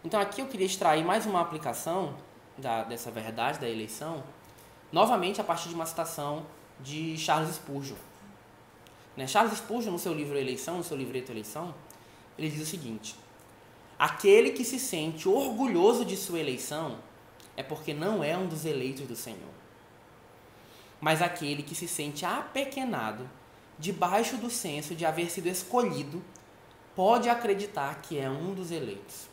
Então aqui eu queria extrair mais uma aplicação da, dessa verdade da eleição, novamente a partir de uma citação de Charles Spurgeon. Né? Charles Spurgeon, no seu livro Eleição, no seu livreto Eleição, ele diz o seguinte: Aquele que se sente orgulhoso de sua eleição é porque não é um dos eleitos do Senhor. Mas aquele que se sente apequenado debaixo do senso de haver sido escolhido pode acreditar que é um dos eleitos.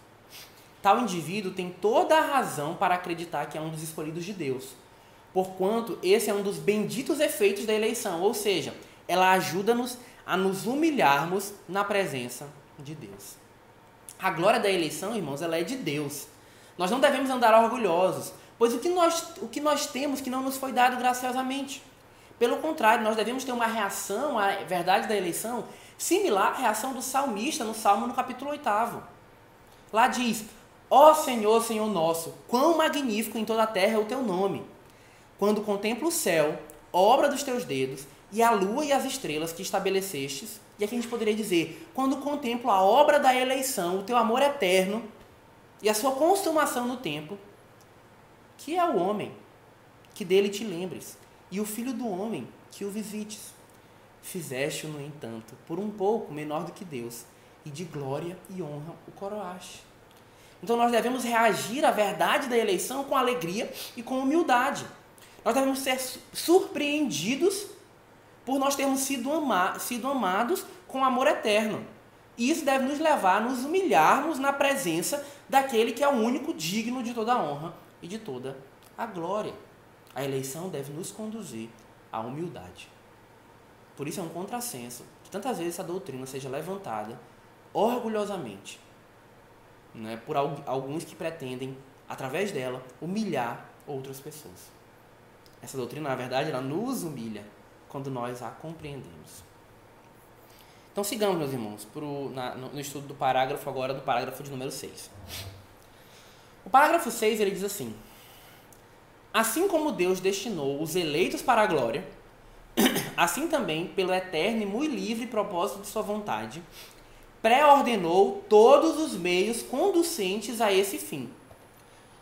Tal indivíduo tem toda a razão para acreditar que é um dos escolhidos de Deus, porquanto esse é um dos benditos efeitos da eleição, ou seja, ela ajuda-nos a nos humilharmos na presença de Deus. A glória da eleição, irmãos, ela é de Deus. Nós não devemos andar orgulhosos, pois o que nós, o que nós temos que não nos foi dado graciosamente. Pelo contrário, nós devemos ter uma reação à verdade da eleição similar à reação do salmista no Salmo no capítulo 8. Lá diz: Ó oh Senhor, Senhor nosso, quão magnífico em toda a terra é o teu nome. Quando contemplo o céu, obra dos teus dedos, e a lua e as estrelas que estabelecestes. E aqui a gente poderia dizer: quando contemplo a obra da eleição, o teu amor eterno e a sua consumação no tempo, que é o homem, que dele te lembres, e o filho do homem, que o visites. Fizeste-o, no entanto, por um pouco menor do que Deus, e de glória e honra o coroaste. Então nós devemos reagir à verdade da eleição com alegria e com humildade. Nós devemos ser surpreendidos por nós termos sido, ama sido amados com amor eterno. E isso deve nos levar a nos humilharmos na presença daquele que é o único digno de toda a honra e de toda a glória. A eleição deve nos conduzir à humildade. Por isso é um contrassenso que tantas vezes essa doutrina seja levantada orgulhosamente né, por alguns que pretendem, através dela, humilhar outras pessoas. Essa doutrina, na verdade, ela nos humilha quando nós a compreendemos. Então sigamos, meus irmãos, pro, na, no, no, estudo do parágrafo agora, do parágrafo de número 6. O parágrafo 6 ele diz assim: Assim como Deus destinou os eleitos para a glória, *clears throat* assim também, pelo eterno e muito livre propósito de sua vontade, pré-ordenou todos os meios conducentes a esse fim.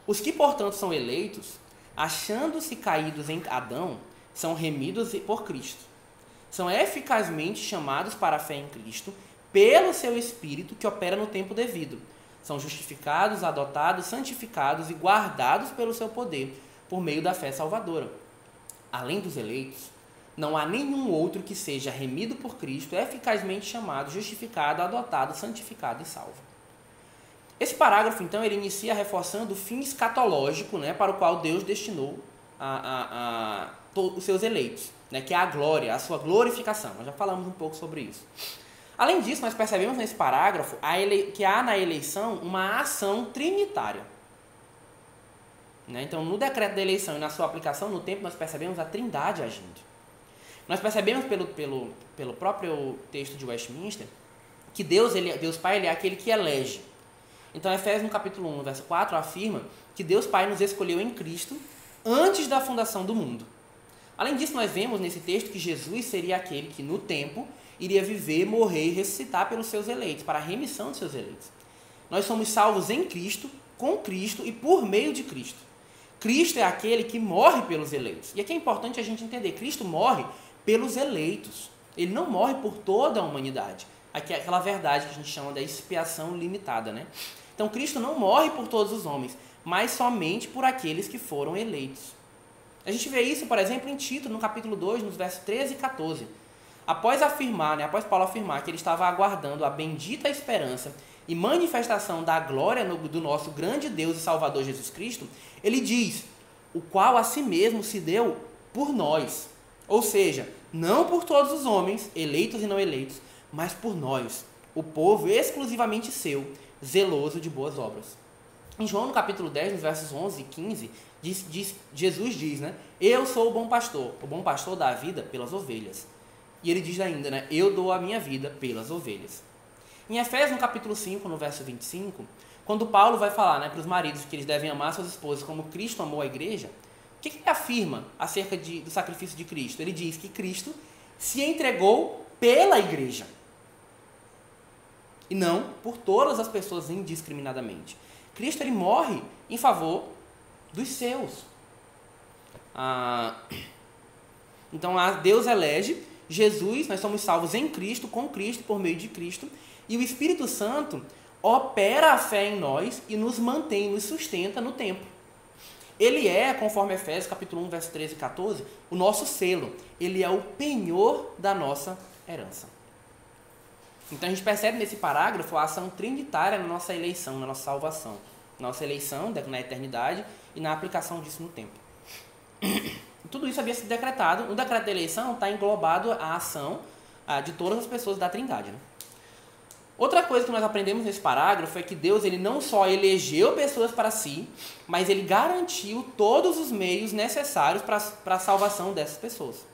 Os que, portanto, são eleitos, achando-se caídos em Adão, são remidos por Cristo são eficazmente chamados para a fé em Cristo pelo seu Espírito que opera no tempo devido. São justificados, adotados, santificados e guardados pelo seu poder por meio da fé salvadora. Além dos eleitos, não há nenhum outro que seja remido por Cristo, eficazmente chamado, justificado, adotado, santificado e salvo. Esse parágrafo, então, ele inicia reforçando o fim escatológico né, para o qual Deus destinou a, a, a, os seus eleitos né, que é a glória, a sua glorificação. Nós já falamos um pouco sobre isso. Além disso, nós percebemos nesse parágrafo que há na eleição uma ação trinitária. Né? Então, no decreto da eleição e na sua aplicação no tempo, nós percebemos a trindade agindo. Nós percebemos pelo, pelo, pelo próprio texto de Westminster que Deus, ele, Deus Pai ele é aquele que elege. Então, Efésios no capítulo 1, verso 4, afirma que Deus Pai nos escolheu em Cristo antes da fundação do mundo. Além disso, nós vemos nesse texto que Jesus seria aquele que, no tempo, iria viver, morrer e ressuscitar pelos seus eleitos, para a remissão dos seus eleitos. Nós somos salvos em Cristo, com Cristo e por meio de Cristo. Cristo é aquele que morre pelos eleitos. E aqui é importante a gente entender: Cristo morre pelos eleitos. Ele não morre por toda a humanidade. Aqui é aquela verdade que a gente chama da expiação limitada, né? Então Cristo não morre por todos os homens, mas somente por aqueles que foram eleitos. A gente vê isso, por exemplo, em Tito, no capítulo 2, nos versos 13 e 14. Após afirmar, né, após Paulo afirmar que ele estava aguardando a bendita esperança e manifestação da glória no, do nosso grande Deus e Salvador Jesus Cristo, ele diz: o qual a si mesmo se deu por nós. Ou seja, não por todos os homens, eleitos e não eleitos, mas por nós, o povo exclusivamente seu, zeloso de boas obras. Em João, no capítulo 10, nos versos 11 e 15, diz, diz, Jesus diz, né? Eu sou o bom pastor. O bom pastor dá a vida pelas ovelhas. E ele diz ainda, né? Eu dou a minha vida pelas ovelhas. Em Efésios, no capítulo 5, no verso 25, quando Paulo vai falar né, para os maridos que eles devem amar suas esposas como Cristo amou a igreja, o que, que ele afirma acerca de, do sacrifício de Cristo? Ele diz que Cristo se entregou pela igreja. E não por todas as pessoas indiscriminadamente. Cristo ele morre em favor dos seus. Ah, então Deus elege Jesus, nós somos salvos em Cristo, com Cristo, por meio de Cristo, e o Espírito Santo opera a fé em nós e nos mantém, nos sustenta no tempo. Ele é, conforme Efésios capítulo 1, verso 13 e 14, o nosso selo. Ele é o penhor da nossa herança. Então a gente percebe nesse parágrafo a ação trinitária na nossa eleição, na nossa salvação. Nossa eleição na eternidade e na aplicação disso no tempo. Tudo isso havia sido decretado. No decreto da eleição está englobado a ação ah, de todas as pessoas da Trindade. Né? Outra coisa que nós aprendemos nesse parágrafo é que Deus ele não só elegeu pessoas para si, mas ele garantiu todos os meios necessários para, a salvação dessas pessoas.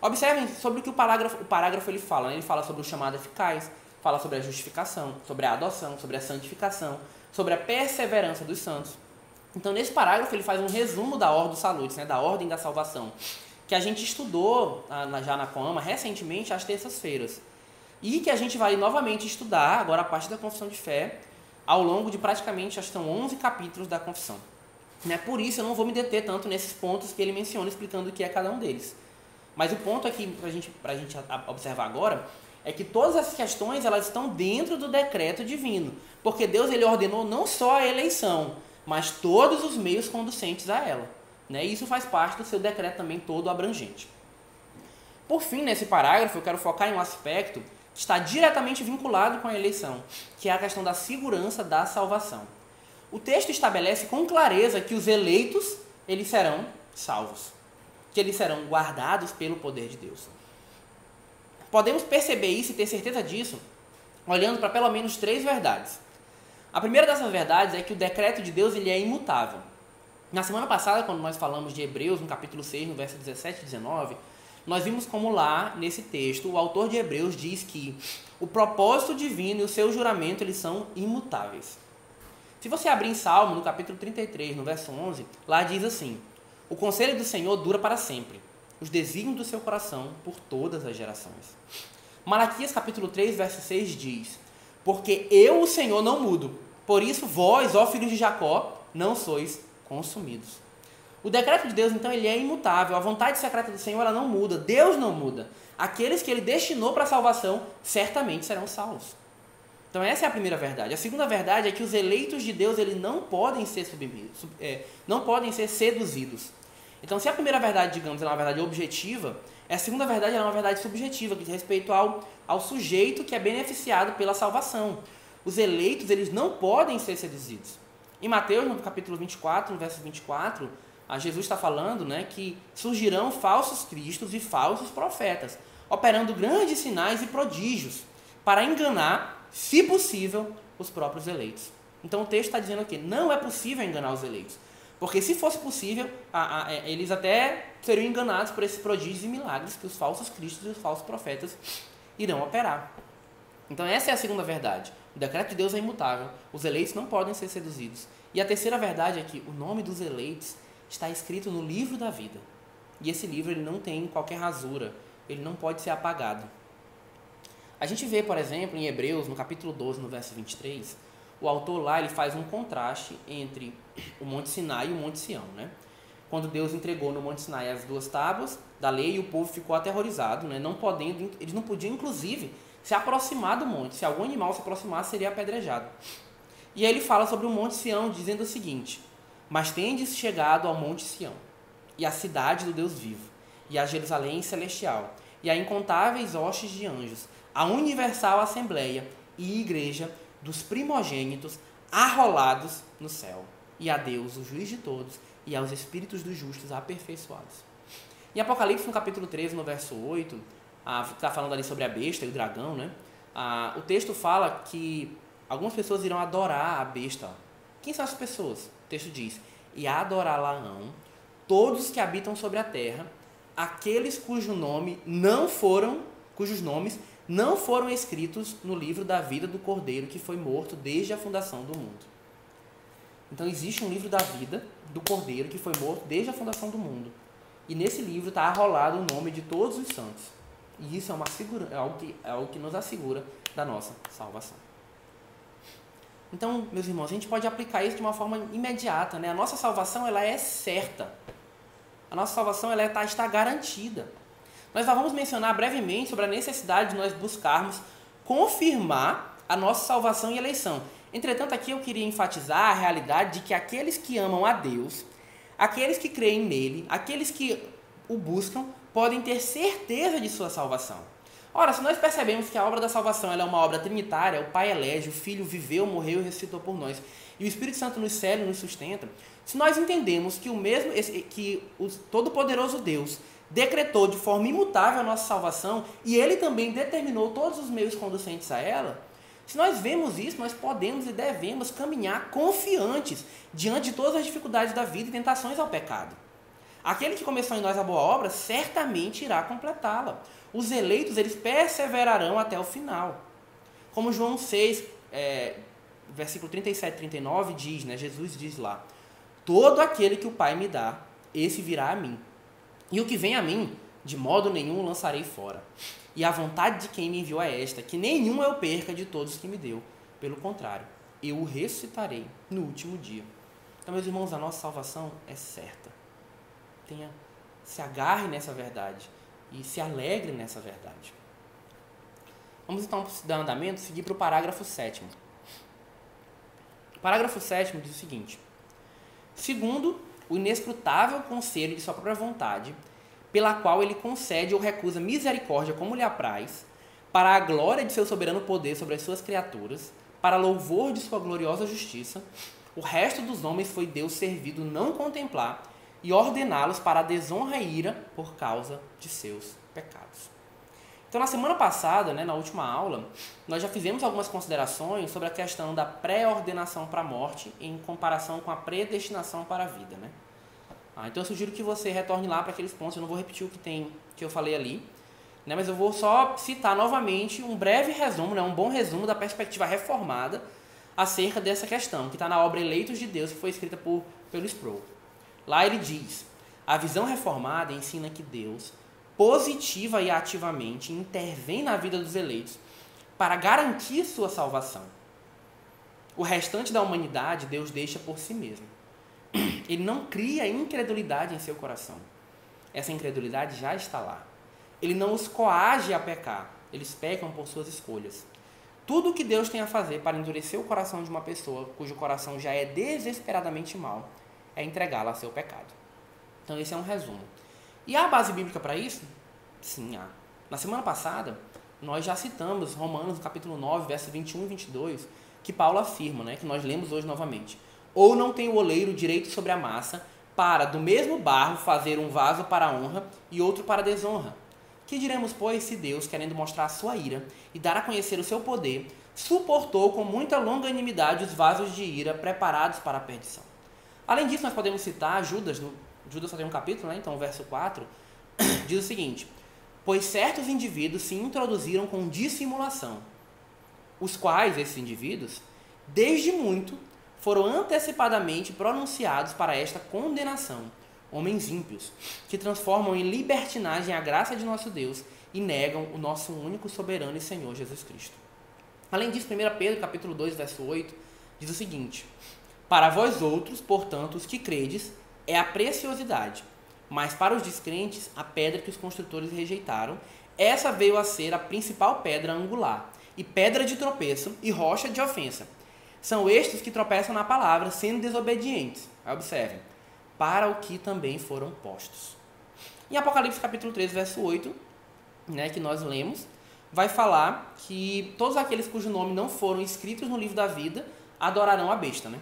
Observem sobre o que o parágrafo, o parágrafo ele fala. Né? Ele fala sobre o chamado eficaz, fala sobre a justificação, sobre a adoção, sobre a santificação, sobre a perseverança dos santos. Então, nesse parágrafo, ele faz um resumo da Ordem Salutis, né, da Ordem da Salvação, que a gente estudou já na Coama recentemente, às terças-feiras. E que a gente vai novamente estudar, agora a parte da Confissão de Fé, ao longo de praticamente, acho que são 11 capítulos da Confissão. Né? Por isso, eu não vou me deter tanto nesses pontos que ele menciona, explicando o que é cada um deles. Mas o ponto aqui, para gente, a gente observar agora, é que todas as questões elas estão dentro do decreto divino, porque Deus ele ordenou não só a eleição, mas todos os meios conducentes a ela. Né? Isso faz parte do seu decreto também todo abrangente. Por fim, nesse parágrafo, eu quero focar em um aspecto que está diretamente vinculado com a eleição, que é a questão da segurança da salvação. O texto estabelece com clareza que os eleitos eles serão salvos, que eles serão guardados pelo poder de Deus. Podemos perceber isso e ter certeza disso olhando para pelo menos três verdades. A primeira dessas verdades é que o decreto de Deus ele é imutável. Na semana passada, quando nós falamos de Hebreus, no capítulo 6, no verso 17 e 19, nós vimos como lá, nesse texto, o autor de Hebreus diz que o propósito divino e o seu juramento eles são imutáveis. Se você abrir em Salmo, no capítulo 33, no verso 11, lá diz assim: O conselho do Senhor dura para sempre, os desígnios do seu coração por todas as gerações. Malaquias, capítulo 3, verso 6 diz: Porque eu, o Senhor, não mudo, por isso vós, ó filhos de Jacó, não sois consumidos. O decreto de Deus, então, ele é imutável. A vontade secreta do Senhor, ela não muda. Deus não muda. Aqueles que ele destinou para a salvação, certamente serão salvos. Então, essa é a primeira verdade. A segunda verdade é que os eleitos de Deus, eles não podem ser submetidos, é, não podem ser seduzidos. Então, se a primeira verdade, digamos, é uma verdade objetiva, a segunda verdade é uma verdade subjetiva, que diz respeito ao, ao sujeito que é beneficiado pela salvação. Os eleitos, eles não podem ser seduzidos. Em Mateus, no capítulo 24, no verso 24, a Jesus está falando né, que surgirão falsos cristos e falsos profetas, operando grandes sinais e prodígios para enganar, se possível, os próprios eleitos. Então o texto está dizendo aqui, não é possível enganar os eleitos. Porque se fosse possível, a, a, é, eles até seriam enganados por esses prodígios e milagres que os falsos cristos e os falsos profetas irão operar. Então essa é a segunda verdade. O decreto de Deus é imutável. Os eleitos não podem ser seduzidos. E a terceira verdade é que o nome dos eleitos está escrito no livro da vida. E esse livro ele não tem qualquer rasura, ele não pode ser apagado. A gente vê, por exemplo, em Hebreus, no capítulo 12, no verso 23, o autor lá ele faz um contraste entre o Monte Sinai e o Monte Sião, né? Quando Deus entregou no Monte Sinai as duas tábuas da lei, o povo ficou aterrorizado, né? Não podendo, eles não podiam inclusive se aproximar do monte. Se algum animal se aproximasse, seria apedrejado. E aí ele fala sobre o Monte Sião, dizendo o seguinte: Mas tendes chegado ao Monte Sião, e à cidade do Deus vivo, e a Jerusalém celestial, e a incontáveis hostes de anjos, a universal assembleia e igreja dos primogênitos arrolados no céu, e a Deus, o juiz de todos, e aos espíritos dos justos aperfeiçoados. Em Apocalipse, no capítulo 13, no verso 8, está falando ali sobre a besta e o dragão, né? O texto fala que algumas pessoas irão adorar a besta. Quem são essas pessoas? O texto diz: E adorá-la-ão todos que habitam sobre a terra, aqueles cujo nome não foram, cujos nomes não foram escritos no livro da vida do Cordeiro que foi morto desde a fundação do mundo. Então existe um livro da vida do Cordeiro que foi morto desde a fundação do mundo. E nesse livro está arrolado o nome de todos os santos. E isso é, uma segura, é, algo que, é algo que nos assegura da nossa salvação. Então, meus irmãos, a gente pode aplicar isso de uma forma imediata. Né? A nossa salvação ela é certa. A nossa salvação ela está, está garantida. Nós vamos mencionar brevemente sobre a necessidade de nós buscarmos confirmar a nossa salvação e eleição. Entretanto, aqui eu queria enfatizar a realidade de que aqueles que amam a Deus, aqueles que creem nele, aqueles que o buscam, podem ter certeza de sua salvação. Ora, se nós percebemos que a obra da salvação é uma obra trinitária, o Pai elege, o Filho viveu, morreu e ressuscitou por nós, e o Espírito Santo nos cela e nos sustenta, se nós entendemos que o mesmo que o todo-poderoso Deus decretou de forma imutável a nossa salvação e ele também determinou todos os meios conducentes a ela, se nós vemos isso, nós podemos e devemos caminhar confiantes diante de todas as dificuldades da vida e tentações ao pecado. Aquele que começou em nós a boa obra certamente irá completá-la. Os eleitos, eles perseverarão até o final. Como João 6, é, versículo 37 e 39 diz, né? Jesus diz lá: Todo aquele que o Pai me dá, esse virá a mim. E o que vem a mim, de modo nenhum lançarei fora. E a vontade de quem me enviou é esta: que nenhum eu perca de todos que me deu. Pelo contrário, eu o ressuscitarei no último dia. Então, meus irmãos, a nossa salvação é certa tenha, se agarre nessa verdade e se alegre nessa verdade. Vamos então dar andamento, seguir para o parágrafo 7. O parágrafo 7 diz o seguinte: Segundo o inescrutável conselho de sua própria vontade, pela qual ele concede ou recusa misericórdia como lhe apraz, para a glória de seu soberano poder sobre as suas criaturas, para louvor de sua gloriosa justiça, o resto dos homens foi Deus servido não contemplar e ordená-los para a desonra e ira por causa de seus pecados. Então, na semana passada, né, na última aula, nós já fizemos algumas considerações sobre a questão da pré-ordenação para a morte em comparação com a predestinação para a vida. Né? Ah, então, eu sugiro que você retorne lá para aqueles pontos. Eu não vou repetir o que, tem, que eu falei ali, né, mas eu vou só citar novamente um breve resumo, né, um bom resumo da perspectiva reformada acerca dessa questão, que está na obra Eleitos de Deus, que foi escrita por, pelo Sproul. Lá ele diz: a visão reformada ensina que Deus positiva e ativamente intervém na vida dos eleitos para garantir sua salvação. O restante da humanidade Deus deixa por si mesmo. Ele não cria incredulidade em seu coração. Essa incredulidade já está lá. Ele não os coage a pecar. Eles pecam por suas escolhas. Tudo o que Deus tem a fazer para endurecer o coração de uma pessoa cujo coração já é desesperadamente mau é entregá-la a seu pecado. Então, esse é um resumo. E há base bíblica para isso? Sim, há. Na semana passada, nós já citamos Romanos capítulo 9, versos 21 e 22, que Paulo afirma, né, que nós lemos hoje novamente. Ou não tem o oleiro direito sobre a massa, para do mesmo barro fazer um vaso para a honra e outro para a desonra. Que diremos, pois, se Deus, querendo mostrar a sua ira e dar a conhecer o seu poder, suportou com muita longanimidade os vasos de ira preparados para a perdição? Além disso, nós podemos citar Judas no Judas só tem um capítulo, né? Então, o verso 4 *coughs* diz o seguinte: Pois certos indivíduos se introduziram com dissimulação, os quais, esses indivíduos, desde muito, foram antecipadamente pronunciados para esta condenação, homens ímpios, que transformam em libertinagem a graça de nosso Deus e negam o nosso único soberano e Senhor Jesus Cristo. Além disso, 1 Pedro capítulo 2, verso 8, diz o seguinte: Para vós outros, portanto, os que credes, é a preciosidade, mas para os descrentes, a pedra que os construtores rejeitaram, essa veio a ser a principal pedra angular, e pedra de tropeço e rocha de ofensa. São estes que tropeçam na palavra, sendo desobedientes. Observem, para o que também foram postos. Em Apocalipse capítulo 3, verso 8, né, que nós lemos, vai falar que todos aqueles cujo nome não foram escritos no livro da vida adorarão a besta. Né?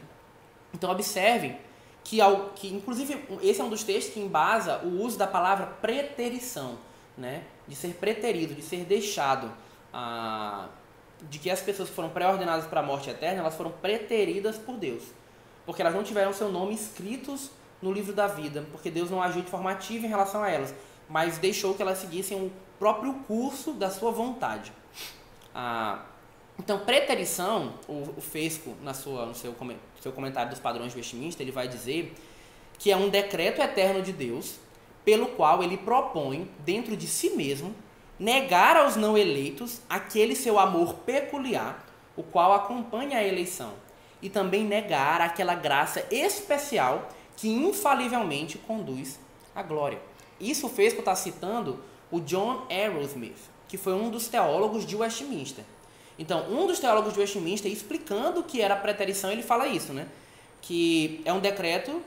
Então observem que, ao, que inclusive esse é um dos textos que embasa o uso da palavra preterição, né? de ser preterido, de ser deixado, ah, de que as pessoas que foram pré-ordenadas para a morte eterna, elas foram preteridas por Deus, porque elas não tiveram seu nome escritos no livro da vida, porque Deus não agiu de forma ativa em relação a elas, mas deixou que elas seguissem o próprio curso da sua vontade. Ah, então, preterição, o, o Fesco, na sua, no seu, seu comentário dos padrões de Westminster, ele vai dizer que é um decreto eterno de Deus, pelo qual ele propõe, dentro de si mesmo, negar aos não eleitos aquele seu amor peculiar, o qual acompanha a eleição, e também negar aquela graça especial que infalivelmente conduz à glória. Isso o Fesco está citando o John Arrowsmith, que foi um dos teólogos de Westminster. Então, um dos teólogos de Westminster, explicando o que era a preterição, ele fala isso, né? Que é um decreto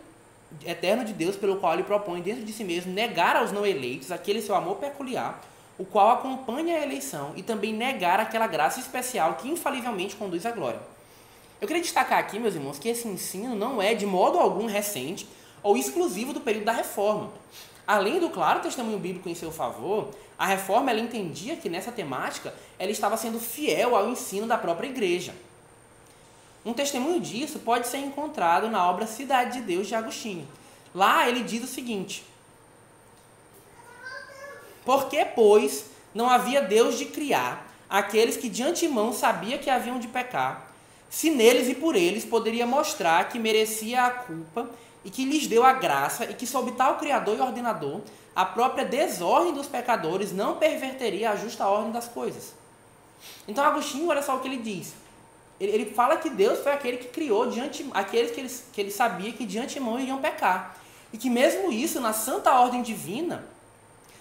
eterno de Deus pelo qual ele propõe dentro de si mesmo negar aos não eleitos aquele seu amor peculiar, o qual acompanha a eleição, e também negar aquela graça especial que infalivelmente conduz à glória. Eu queria destacar aqui, meus irmãos, que esse ensino não é de modo algum recente ou exclusivo do período da reforma. Além do claro testemunho bíblico em seu favor, a reforma ela entendia que nessa temática ela estava sendo fiel ao ensino da própria igreja. Um testemunho disso pode ser encontrado na obra Cidade de Deus de Agostinho. Lá ele diz o seguinte: Por que, pois, não havia Deus de criar aqueles que de antemão sabia que haviam de pecar, se neles e por eles poderia mostrar que merecia a culpa e que lhes deu a graça, e que sob tal Criador e Ordenador, a própria desordem dos pecadores não perverteria a justa ordem das coisas. Então Agostinho, olha só o que ele diz. Ele, ele fala que Deus foi aquele que criou diante, aqueles que ele, que ele sabia que de antemão iriam pecar. E que mesmo isso, na santa ordem divina,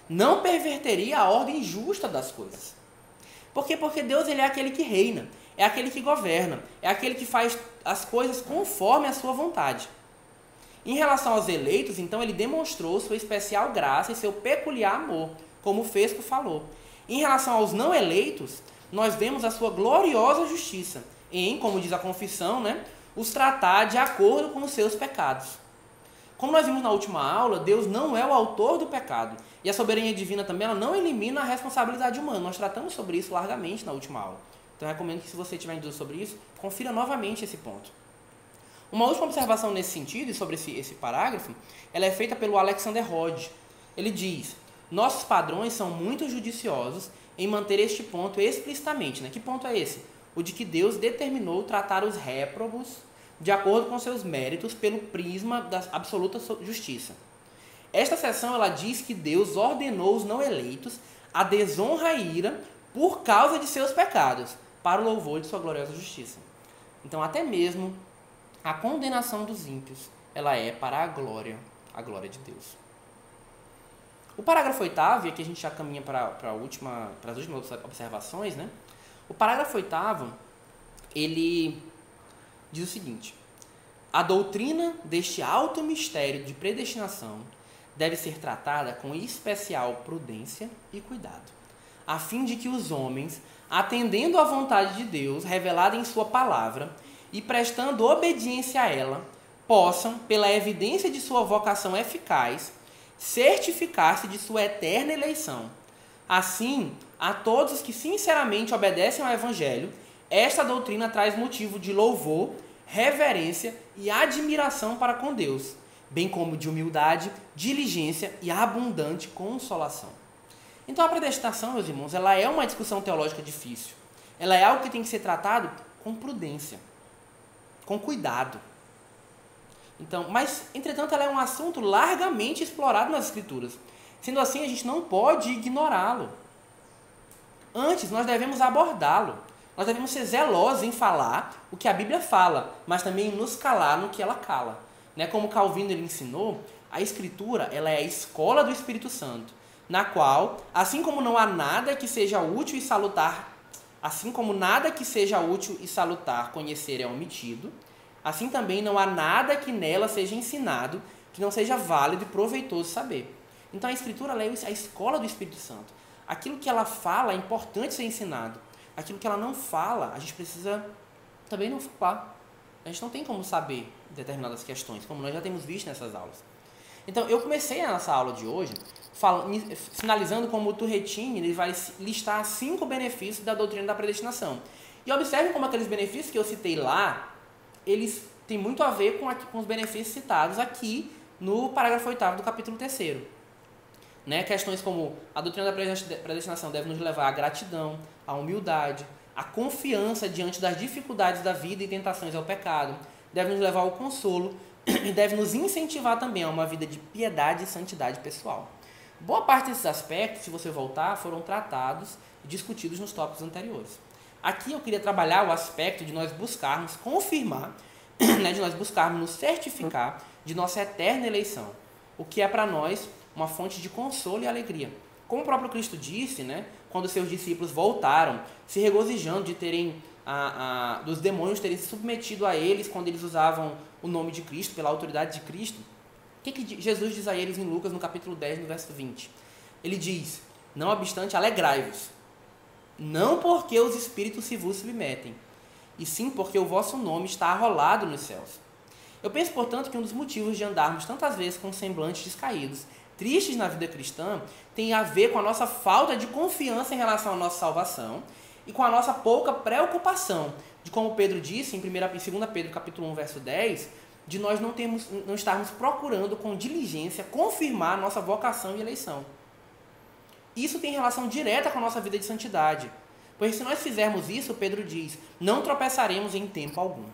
não perverteria a ordem justa das coisas. Por quê? Porque Deus ele é aquele que reina, é aquele que governa, é aquele que faz as coisas conforme a sua vontade. Em relação aos eleitos, então, ele demonstrou sua especial graça e seu peculiar amor, como o Fesco falou. Em relação aos não eleitos, nós vemos a sua gloriosa justiça em, como diz a confissão, né, os tratar de acordo com os seus pecados. Como nós vimos na última aula, Deus não é o autor do pecado. E a soberania divina também ela não elimina a responsabilidade humana. Nós tratamos sobre isso largamente na última aula. Então eu recomendo que se você tiver dúvida sobre isso, confira novamente esse ponto. Uma última observação nesse sentido e sobre esse, esse parágrafo, ela é feita pelo Alexander Hodge. Ele diz: nossos padrões são muito judiciosos em manter este ponto explicitamente. Né? Que ponto é esse? O de que Deus determinou tratar os réprobos de acordo com seus méritos pelo prisma da absoluta justiça. Esta seção ela diz que Deus ordenou os não eleitos a desonra e ira por causa de seus pecados, para o louvor de sua gloriosa justiça. Então, até mesmo a condenação dos ímpios, ela é para a glória, a glória de Deus. O parágrafo oitavo, e aqui a gente já caminha para, para, a última, para as últimas observações, né? O parágrafo oitavo, ele diz o seguinte: A doutrina deste alto mistério de predestinação deve ser tratada com especial prudência e cuidado, a fim de que os homens, atendendo à vontade de Deus revelada em Sua palavra, e prestando obediência a ela, possam, pela evidência de sua vocação eficaz, certificar-se de sua eterna eleição. Assim, a todos os que sinceramente obedecem ao Evangelho, esta doutrina traz motivo de louvor, reverência e admiração para com Deus, bem como de humildade, diligência e abundante consolação. Então a predestinação, meus irmãos, ela é uma discussão teológica difícil. Ela é algo que tem que ser tratado com prudência com cuidado. Então, mas entretanto ela é um assunto largamente explorado nas escrituras. Sendo assim, a gente não pode ignorá-lo. Antes, nós devemos abordá-lo. Nós devemos ser zelosos em falar o que a Bíblia fala, mas também nos calar no que ela cala. Né? Como Calvino ele ensinou, a Escritura ela é a escola do Espírito Santo, na qual, assim como não há nada que seja útil e salutar Assim como nada que seja útil e salutar conhecer é omitido, assim também não há nada que nela seja ensinado que não seja válido e proveitoso saber. Então a Escritura é a escola do Espírito Santo. Aquilo que ela fala é importante ser ensinado. Aquilo que ela não fala, a gente precisa também não falar. A gente não tem como saber determinadas questões, como nós já temos visto nessas aulas. Então, eu comecei a nossa aula de hoje falando, sinalizando como o Turretini ele vai listar cinco benefícios da doutrina da predestinação. E observe como aqueles benefícios que eu citei lá, eles têm muito a ver com, aqui, com os benefícios citados aqui no parágrafo 8 do capítulo 3 né? Questões como a doutrina da predestinação deve nos levar à gratidão, à humildade, à confiança diante das dificuldades da vida e tentações ao pecado, deve nos levar ao consolo *clears throat* e deve nos incentivar também a uma vida de piedade e santidade pessoal. Boa parte desses aspectos, se você voltar, foram tratados e discutidos nos tópicos anteriores. Aqui eu queria trabalhar o aspecto de nós buscarmos confirmar, *clears throat* né, de nós buscarmos nos certificar de nossa eterna eleição, o que é para nós uma fonte de consolo e alegria. Como o próprio Cristo disse, né, quando seus discípulos voltaram, se regozijando de terem a, a, dos demônios terem se submetido a eles quando eles usavam o nome de Cristo, pela autoridade de Cristo, o que, que Jesus diz a eles em Lucas, no capítulo 10, no verso 20? Ele diz: Não obstante, alegrai-vos, não porque os espíritos se vos submetem, e sim porque o vosso nome está arrolado nos céus. Eu penso, portanto, que um dos motivos de andarmos tantas vezes com semblantes descaídos, tristes na vida cristã, tem a ver com a nossa falta de confiança em relação à nossa salvação e com a nossa pouca preocupação de como Pedro disse em, 1, em 2 Pedro capítulo 1, verso 10, de nós não, termos, não estarmos procurando com diligência confirmar nossa vocação e eleição. Isso tem relação direta com a nossa vida de santidade. Pois se nós fizermos isso, Pedro diz, não tropeçaremos em tempo algum.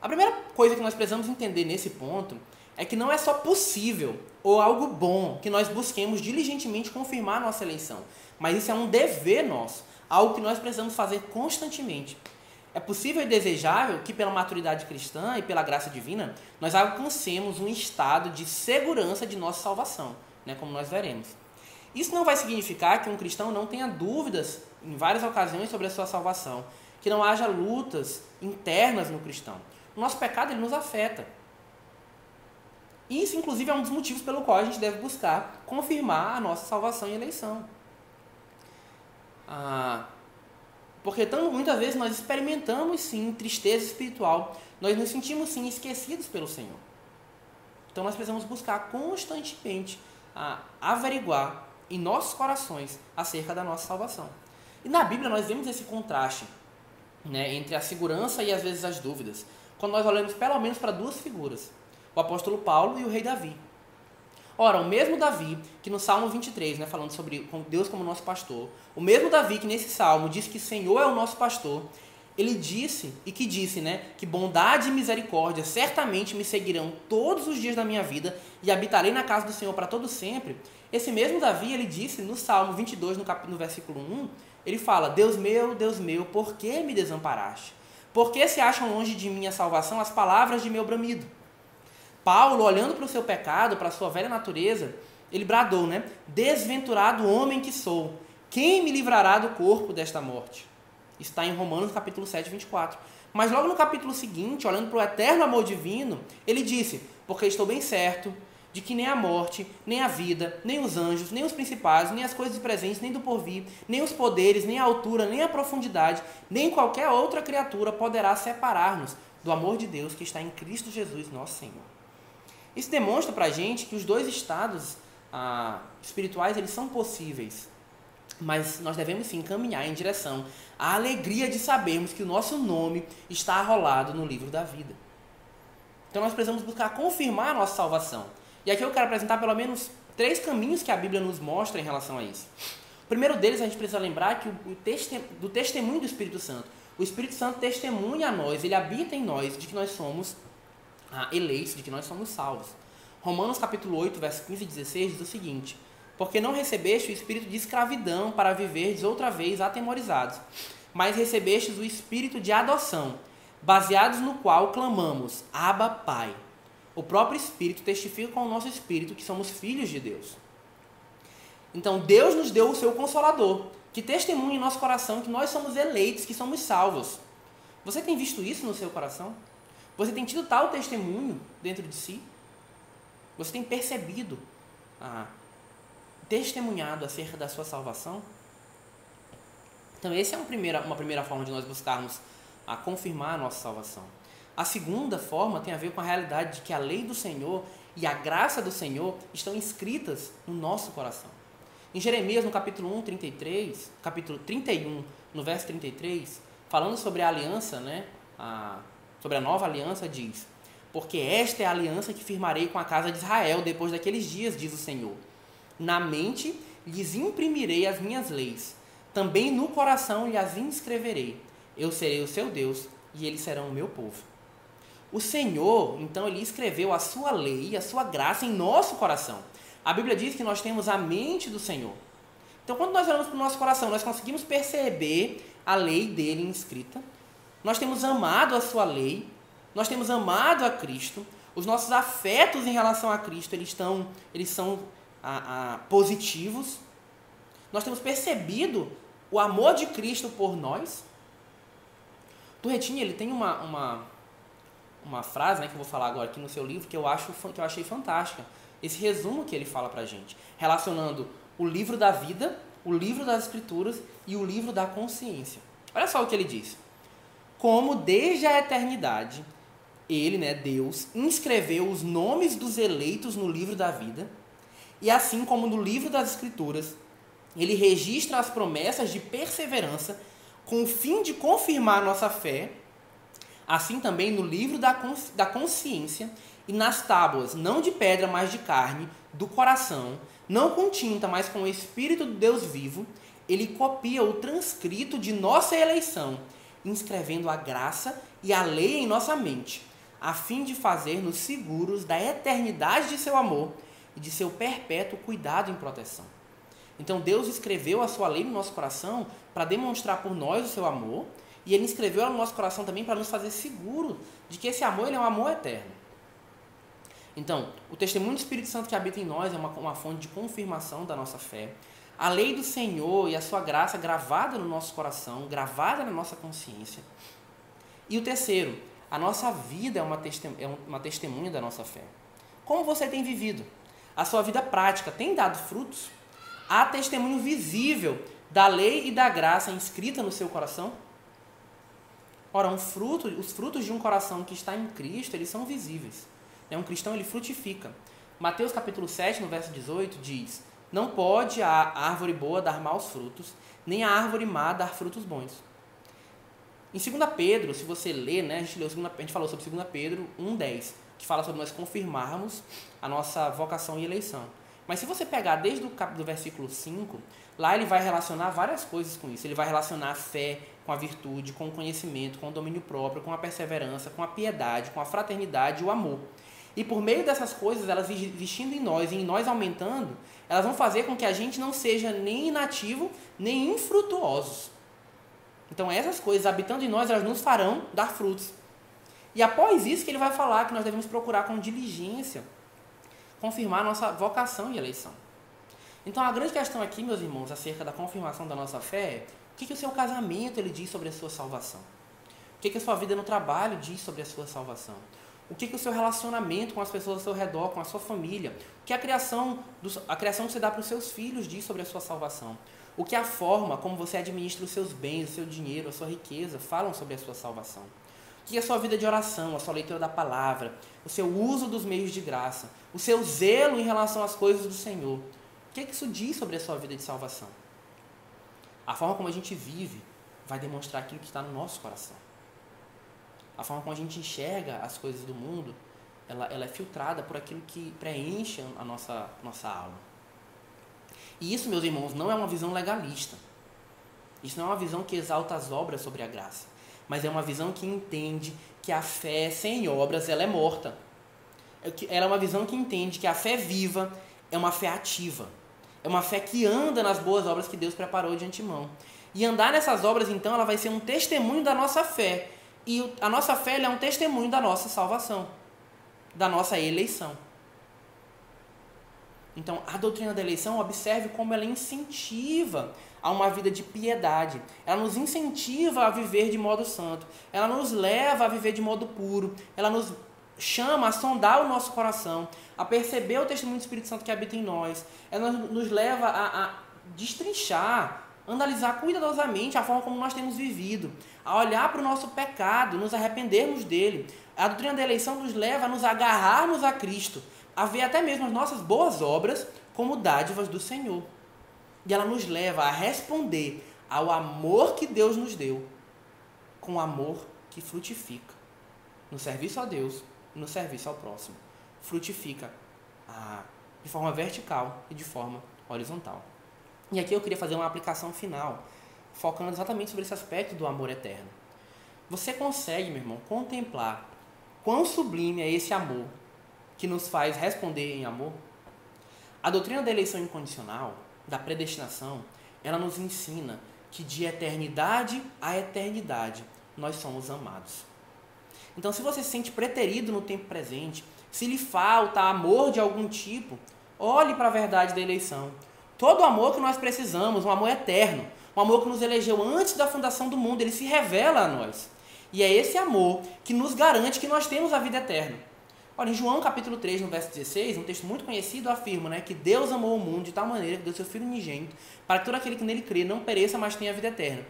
A primeira coisa que nós precisamos entender nesse ponto é que não é só possível ou algo bom que nós busquemos diligentemente confirmar nossa eleição, mas isso é um dever nosso, algo que nós precisamos fazer constantemente. É possível e desejável que, pela maturidade cristã e pela graça divina, nós alcancemos um estado de segurança de nossa salvação, né, como nós veremos. Isso não vai significar que um cristão não tenha dúvidas em várias ocasiões sobre a sua salvação, que não haja lutas internas no cristão. O nosso pecado ele nos afeta. Isso, inclusive, é um dos motivos pelo qual a gente deve buscar confirmar a nossa salvação e eleição. Ah, porque muitas vezes nós experimentamos sim tristeza espiritual, nós nos sentimos sim esquecidos pelo Senhor. Então nós precisamos buscar constantemente ah, averiguar em nossos corações acerca da nossa salvação. E na Bíblia nós vemos esse contraste né, entre a segurança e às vezes as dúvidas, quando nós olhamos pelo menos para duas figuras, o apóstolo Paulo e o rei Davi. Ora, o mesmo Davi que no Salmo 23, né, falando sobre Deus como nosso pastor, o mesmo Davi que nesse salmo diz que Senhor é o nosso pastor, ele disse e que disse, né, que bondade e misericórdia certamente me seguirão todos os dias da minha vida e habitarei na casa do Senhor para todo sempre. Esse mesmo Davi, ele disse no Salmo 22, no, cap... no versículo 1, ele fala: Deus meu, Deus meu, por que me desamparaste? Por que se acham longe de mim a salvação as palavras de meu bramido? Paulo, olhando para o seu pecado, para a sua velha natureza, ele bradou, né? Desventurado homem que sou, quem me livrará do corpo desta morte? Está em Romanos capítulo 7, 24. Mas logo no capítulo seguinte, olhando para o eterno amor divino, ele disse: Porque estou bem certo de que nem a morte, nem a vida, nem os anjos, nem os principais, nem as coisas presentes, nem do porvir, nem os poderes, nem a altura, nem a profundidade, nem qualquer outra criatura poderá separar-nos do amor de Deus que está em Cristo Jesus, nosso Senhor. Isso demonstra para a gente que os dois estados ah, espirituais eles são possíveis, mas nós devemos sim caminhar em direção à alegria de sabermos que o nosso nome está arrolado no livro da vida. Então nós precisamos buscar confirmar a nossa salvação. E aqui eu quero apresentar pelo menos três caminhos que a Bíblia nos mostra em relação a isso. O primeiro deles, a gente precisa lembrar que o, o do testemunho do Espírito Santo. O Espírito Santo testemunha a nós, ele habita em nós de que nós somos ah, eleitos, de que nós somos salvos. Romanos capítulo 8, verso 15 e 16 diz o seguinte: Porque não recebeste o espírito de escravidão para viverdes outra vez atemorizados, mas recebestes o espírito de adoção, baseados no qual clamamos: Abba, Pai. O próprio Espírito testifica com o nosso espírito que somos filhos de Deus. Então Deus nos deu o seu consolador, que testemunha em nosso coração que nós somos eleitos, que somos salvos. Você tem visto isso no seu coração? Você tem tido tal testemunho dentro de si? Você tem percebido, ah, testemunhado acerca da sua salvação? Então, essa é uma primeira, uma primeira forma de nós buscarmos a confirmar a nossa salvação. A segunda forma tem a ver com a realidade de que a lei do Senhor e a graça do Senhor estão inscritas no nosso coração. Em Jeremias, no capítulo 1, 33, capítulo 31, no verso 33, falando sobre a aliança, né, a, sobre a nova aliança, diz: Porque esta é a aliança que firmarei com a casa de Israel depois daqueles dias, diz o Senhor. Na mente lhes imprimirei as minhas leis, também no coração lhes inscreverei. Eu serei o seu Deus e eles serão o meu povo. O Senhor, então, ele escreveu a sua lei, a sua graça em nosso coração. A Bíblia diz que nós temos a mente do Senhor. Então, quando nós olhamos para o nosso coração, nós conseguimos perceber a lei dele inscrita. Nós temos amado a sua lei, nós temos amado a Cristo. Os nossos afetos em relação a Cristo, eles, estão, eles são a, a, positivos. Nós temos percebido o amor de Cristo por nós. Turretinha, ele tem uma, uma uma frase, né, que eu vou falar agora aqui no seu livro, que eu acho que eu achei fantástica. Esse resumo que ele fala pra gente, relacionando o livro da vida, o livro das escrituras e o livro da consciência. Olha só o que ele diz. Como desde a eternidade ele, né, Deus, inscreveu os nomes dos eleitos no livro da vida, e assim como no livro das escrituras, ele registra as promessas de perseverança com o fim de confirmar nossa fé assim também no livro da, da consciência e nas tábuas, não de pedra, mas de carne, do coração, não com tinta, mas com o Espírito do Deus vivo, ele copia o transcrito de nossa eleição, inscrevendo a graça e a lei em nossa mente, a fim de fazer-nos seguros da eternidade de seu amor e de seu perpétuo cuidado e proteção. Então Deus escreveu a sua lei no nosso coração para demonstrar por nós o seu amor e ele escreveu no nosso coração também para nos fazer seguro de que esse amor é um amor eterno. Então, o testemunho do Espírito Santo que habita em nós é uma, uma fonte de confirmação da nossa fé. A lei do Senhor e a sua graça gravada no nosso coração, gravada na nossa consciência. E o terceiro, a nossa vida é uma, é uma testemunha da nossa fé. Como você tem vivido? A sua vida prática tem dado frutos? Há testemunho visível da lei e da graça inscrita no seu coração? Ora, um fruto, os frutos de um coração que está em Cristo, eles são visíveis. É Um cristão, ele frutifica. Mateus capítulo 7, no verso 18, diz não pode a árvore boa dar maus frutos, nem a árvore má dar frutos bons. Em 2 Pedro, se você ler, né, a, gente leu, a gente falou sobre 2 Pedro 1,10, que fala sobre nós confirmarmos a nossa vocação e eleição. Mas se você pegar desde o do versículo 5, lá ele vai relacionar várias coisas com isso. Ele vai relacionar a fé com a virtude, com o conhecimento, com o domínio próprio, com a perseverança, com a piedade, com a fraternidade e o amor. E por meio dessas coisas, elas vestindo em nós e em nós aumentando, elas vão fazer com que a gente não seja nem inativo, nem infrutuosos. Então essas coisas, habitando em nós, elas nos farão dar frutos. E após isso que ele vai falar que nós devemos procurar com diligência confirmar nossa vocação e eleição. Então a grande questão aqui, meus irmãos, acerca da confirmação da nossa fé é o que, que o seu casamento ele diz sobre a sua salvação? O que, que a sua vida no trabalho diz sobre a sua salvação? O que, que o seu relacionamento com as pessoas ao seu redor, com a sua família, o que a criação, do, a criação que você dá para os seus filhos diz sobre a sua salvação, o que a forma como você administra os seus bens, o seu dinheiro, a sua riqueza falam sobre a sua salvação. O que a sua vida de oração, a sua leitura da palavra, o seu uso dos meios de graça, o seu zelo em relação às coisas do Senhor. O que, que isso diz sobre a sua vida de salvação? A forma como a gente vive vai demonstrar aquilo que está no nosso coração a forma como a gente enxerga as coisas do mundo, ela, ela é filtrada por aquilo que preenche a nossa, nossa alma. E isso, meus irmãos, não é uma visão legalista. Isso não é uma visão que exalta as obras sobre a graça. Mas é uma visão que entende que a fé sem obras ela é morta. É ela é uma visão que entende que a fé viva é uma fé ativa. É uma fé que anda nas boas obras que Deus preparou de antemão. E andar nessas obras, então, ela vai ser um testemunho da nossa fé, e a nossa fé é um testemunho da nossa salvação, da nossa eleição. Então, a doutrina da eleição, observe como ela incentiva a uma vida de piedade. Ela nos incentiva a viver de modo santo. Ela nos leva a viver de modo puro. Ela nos chama a sondar o nosso coração, a perceber o testemunho do Espírito Santo que habita em nós. Ela nos leva a, a destrinchar analisar cuidadosamente a forma como nós temos vivido, a olhar para o nosso pecado, nos arrependermos dele. A doutrina da eleição nos leva a nos agarrarmos a Cristo, a ver até mesmo as nossas boas obras como dádivas do Senhor. E ela nos leva a responder ao amor que Deus nos deu, com amor que frutifica no serviço a Deus e no serviço ao próximo. Frutifica ah, de forma vertical e de forma horizontal. E aqui eu queria fazer uma aplicação final, focando exatamente sobre esse aspecto do amor eterno. Você consegue, meu irmão, contemplar quão sublime é esse amor que nos faz responder em amor? A doutrina da eleição incondicional, da predestinação, ela nos ensina que de eternidade a eternidade nós somos amados. Então, se você se sente preterido no tempo presente, se lhe falta amor de algum tipo, olhe para a verdade da eleição Todo o amor que nós precisamos, um amor eterno, um amor que nos elegeu antes da fundação do mundo, ele se revela a nós. E é esse amor que nos garante que nós temos a vida eterna. Olha, em João capítulo 3, no verso 16, um texto muito conhecido afirma né, que Deus amou o mundo de tal maneira que deu seu Filho unigênito para que todo aquele que nele crê não pereça, mas tenha a vida eterna.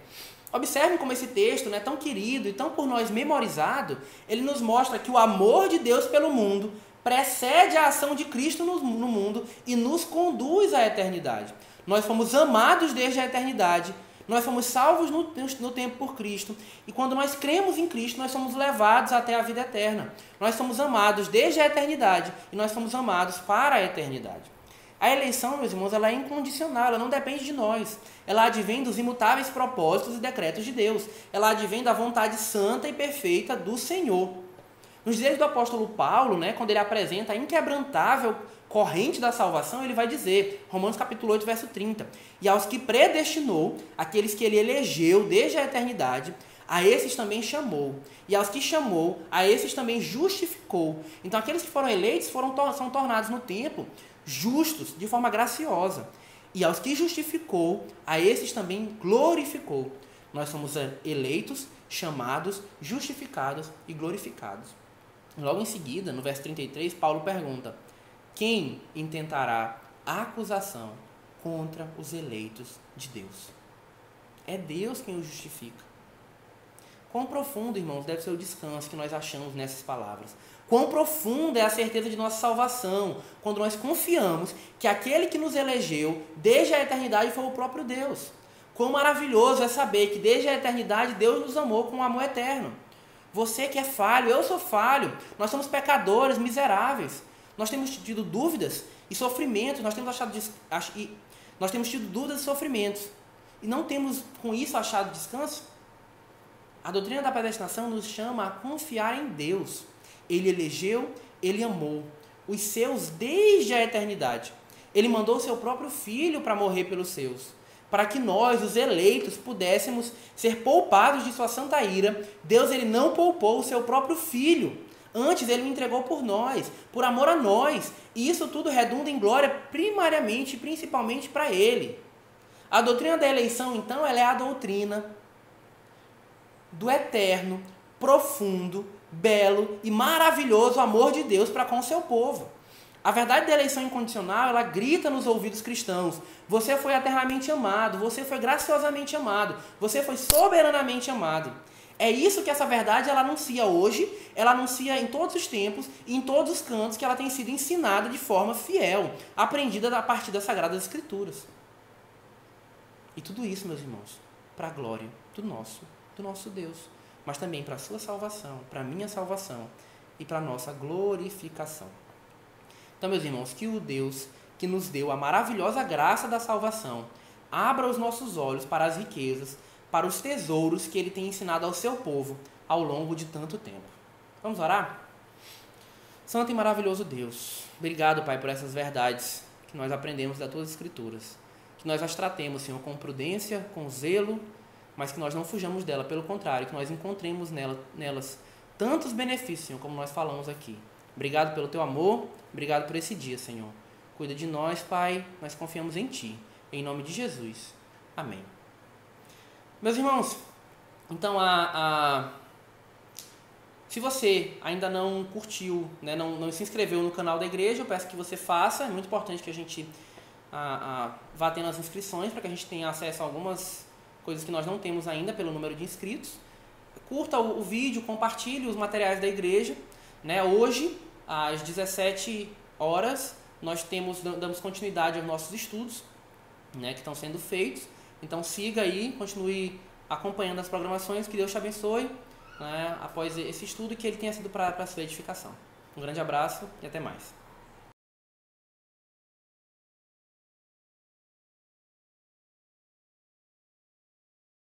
Observem como esse texto, né, tão querido e tão por nós memorizado, ele nos mostra que o amor de Deus pelo mundo precede a ação de Cristo no, no mundo e nos conduz à eternidade. Nós fomos amados desde a eternidade, nós fomos salvos no, no, tempo por Cristo. E quando nós cremos em Cristo, nós somos levados até a vida eterna. Nós somos amados desde a eternidade e nós somos amados para a eternidade. A eleição, meus irmãos, ela é incondicional, ela não depende de nós. Ela advém dos imutáveis propósitos e decretos de Deus. Ela advém da vontade santa e perfeita do Senhor. Nos dias do apóstolo Paulo, né, quando ele apresenta a inquebrantável corrente da salvação, ele vai dizer, Romanos capítulo 8, verso 30, e aos que predestinou, aqueles que ele elegeu desde a eternidade, a esses também chamou. E aos que chamou, a esses também justificou. Então aqueles que foram eleitos foram são tornados no tempo justos de forma graciosa. E aos que justificou, a esses também glorificou. Nós somos eleitos, chamados, justificados e glorificados. Logo em seguida, no verso 33, Paulo pergunta: Quem intentará acusação contra os eleitos de Deus? É Deus quem os justifica. Quão profundo, irmãos, deve ser o descanso que nós achamos nessas palavras. Quão profunda é a certeza de nossa salvação quando nós confiamos que aquele que nos elegeu desde a eternidade foi o próprio Deus. Quão maravilhoso é saber que desde a eternidade Deus nos amou com um amor eterno. Você que é falho, eu sou falho, nós somos pecadores, miseráveis. Nós temos tido dúvidas e sofrimentos, nós temos achado nós temos tido dúvidas e sofrimentos. E não temos com isso achado descanso? A doutrina da predestinação nos chama a confiar em Deus. Ele elegeu, ele amou os seus desde a eternidade. Ele mandou seu próprio filho para morrer pelos seus, para que nós, os eleitos, pudéssemos ser poupados de sua santa ira. Deus ele não poupou o seu próprio filho. Antes ele o entregou por nós, por amor a nós. E isso tudo redunda em glória primariamente e principalmente para ele. A doutrina da eleição, então, ela é a doutrina do eterno, profundo, belo e maravilhoso amor de Deus para com o seu povo. A verdade da eleição incondicional, ela grita nos ouvidos cristãos: você foi eternamente amado, você foi graciosamente amado, você foi soberanamente amado. É isso que essa verdade ela anuncia hoje, ela anuncia em todos os tempos e em todos os cantos que ela tem sido ensinada de forma fiel, aprendida a partir das Sagradas Escrituras. E tudo isso, meus irmãos, para a glória do nosso, do nosso Deus mas também para a sua salvação, para a minha salvação e para a nossa glorificação. Então, meus irmãos, que o Deus que nos deu a maravilhosa graça da salvação abra os nossos olhos para as riquezas, para os tesouros que ele tem ensinado ao seu povo ao longo de tanto tempo. Vamos orar? Santo e maravilhoso Deus, obrigado, Pai, por essas verdades que nós aprendemos das tuas escrituras. Que nós as tratemos, Senhor, com prudência, com zelo mas que nós não fujamos dela, pelo contrário, que nós encontremos nela, nelas tantos benefícios, Senhor, como nós falamos aqui. Obrigado pelo teu amor, obrigado por esse dia, Senhor. Cuida de nós, Pai, nós confiamos em Ti. Em nome de Jesus. Amém. Meus irmãos, então a, a se você ainda não curtiu, né, não, não se inscreveu no canal da igreja, eu peço que você faça. É muito importante que a gente a, a, vá tendo as inscrições para que a gente tenha acesso a algumas coisas que nós não temos ainda pelo número de inscritos. Curta o, o vídeo, compartilhe os materiais da igreja. Né? Hoje, às 17 horas, nós temos damos continuidade aos nossos estudos né, que estão sendo feitos. Então siga aí, continue acompanhando as programações. Que Deus te abençoe né, após esse estudo e que ele tenha sido para a sua edificação. Um grande abraço e até mais.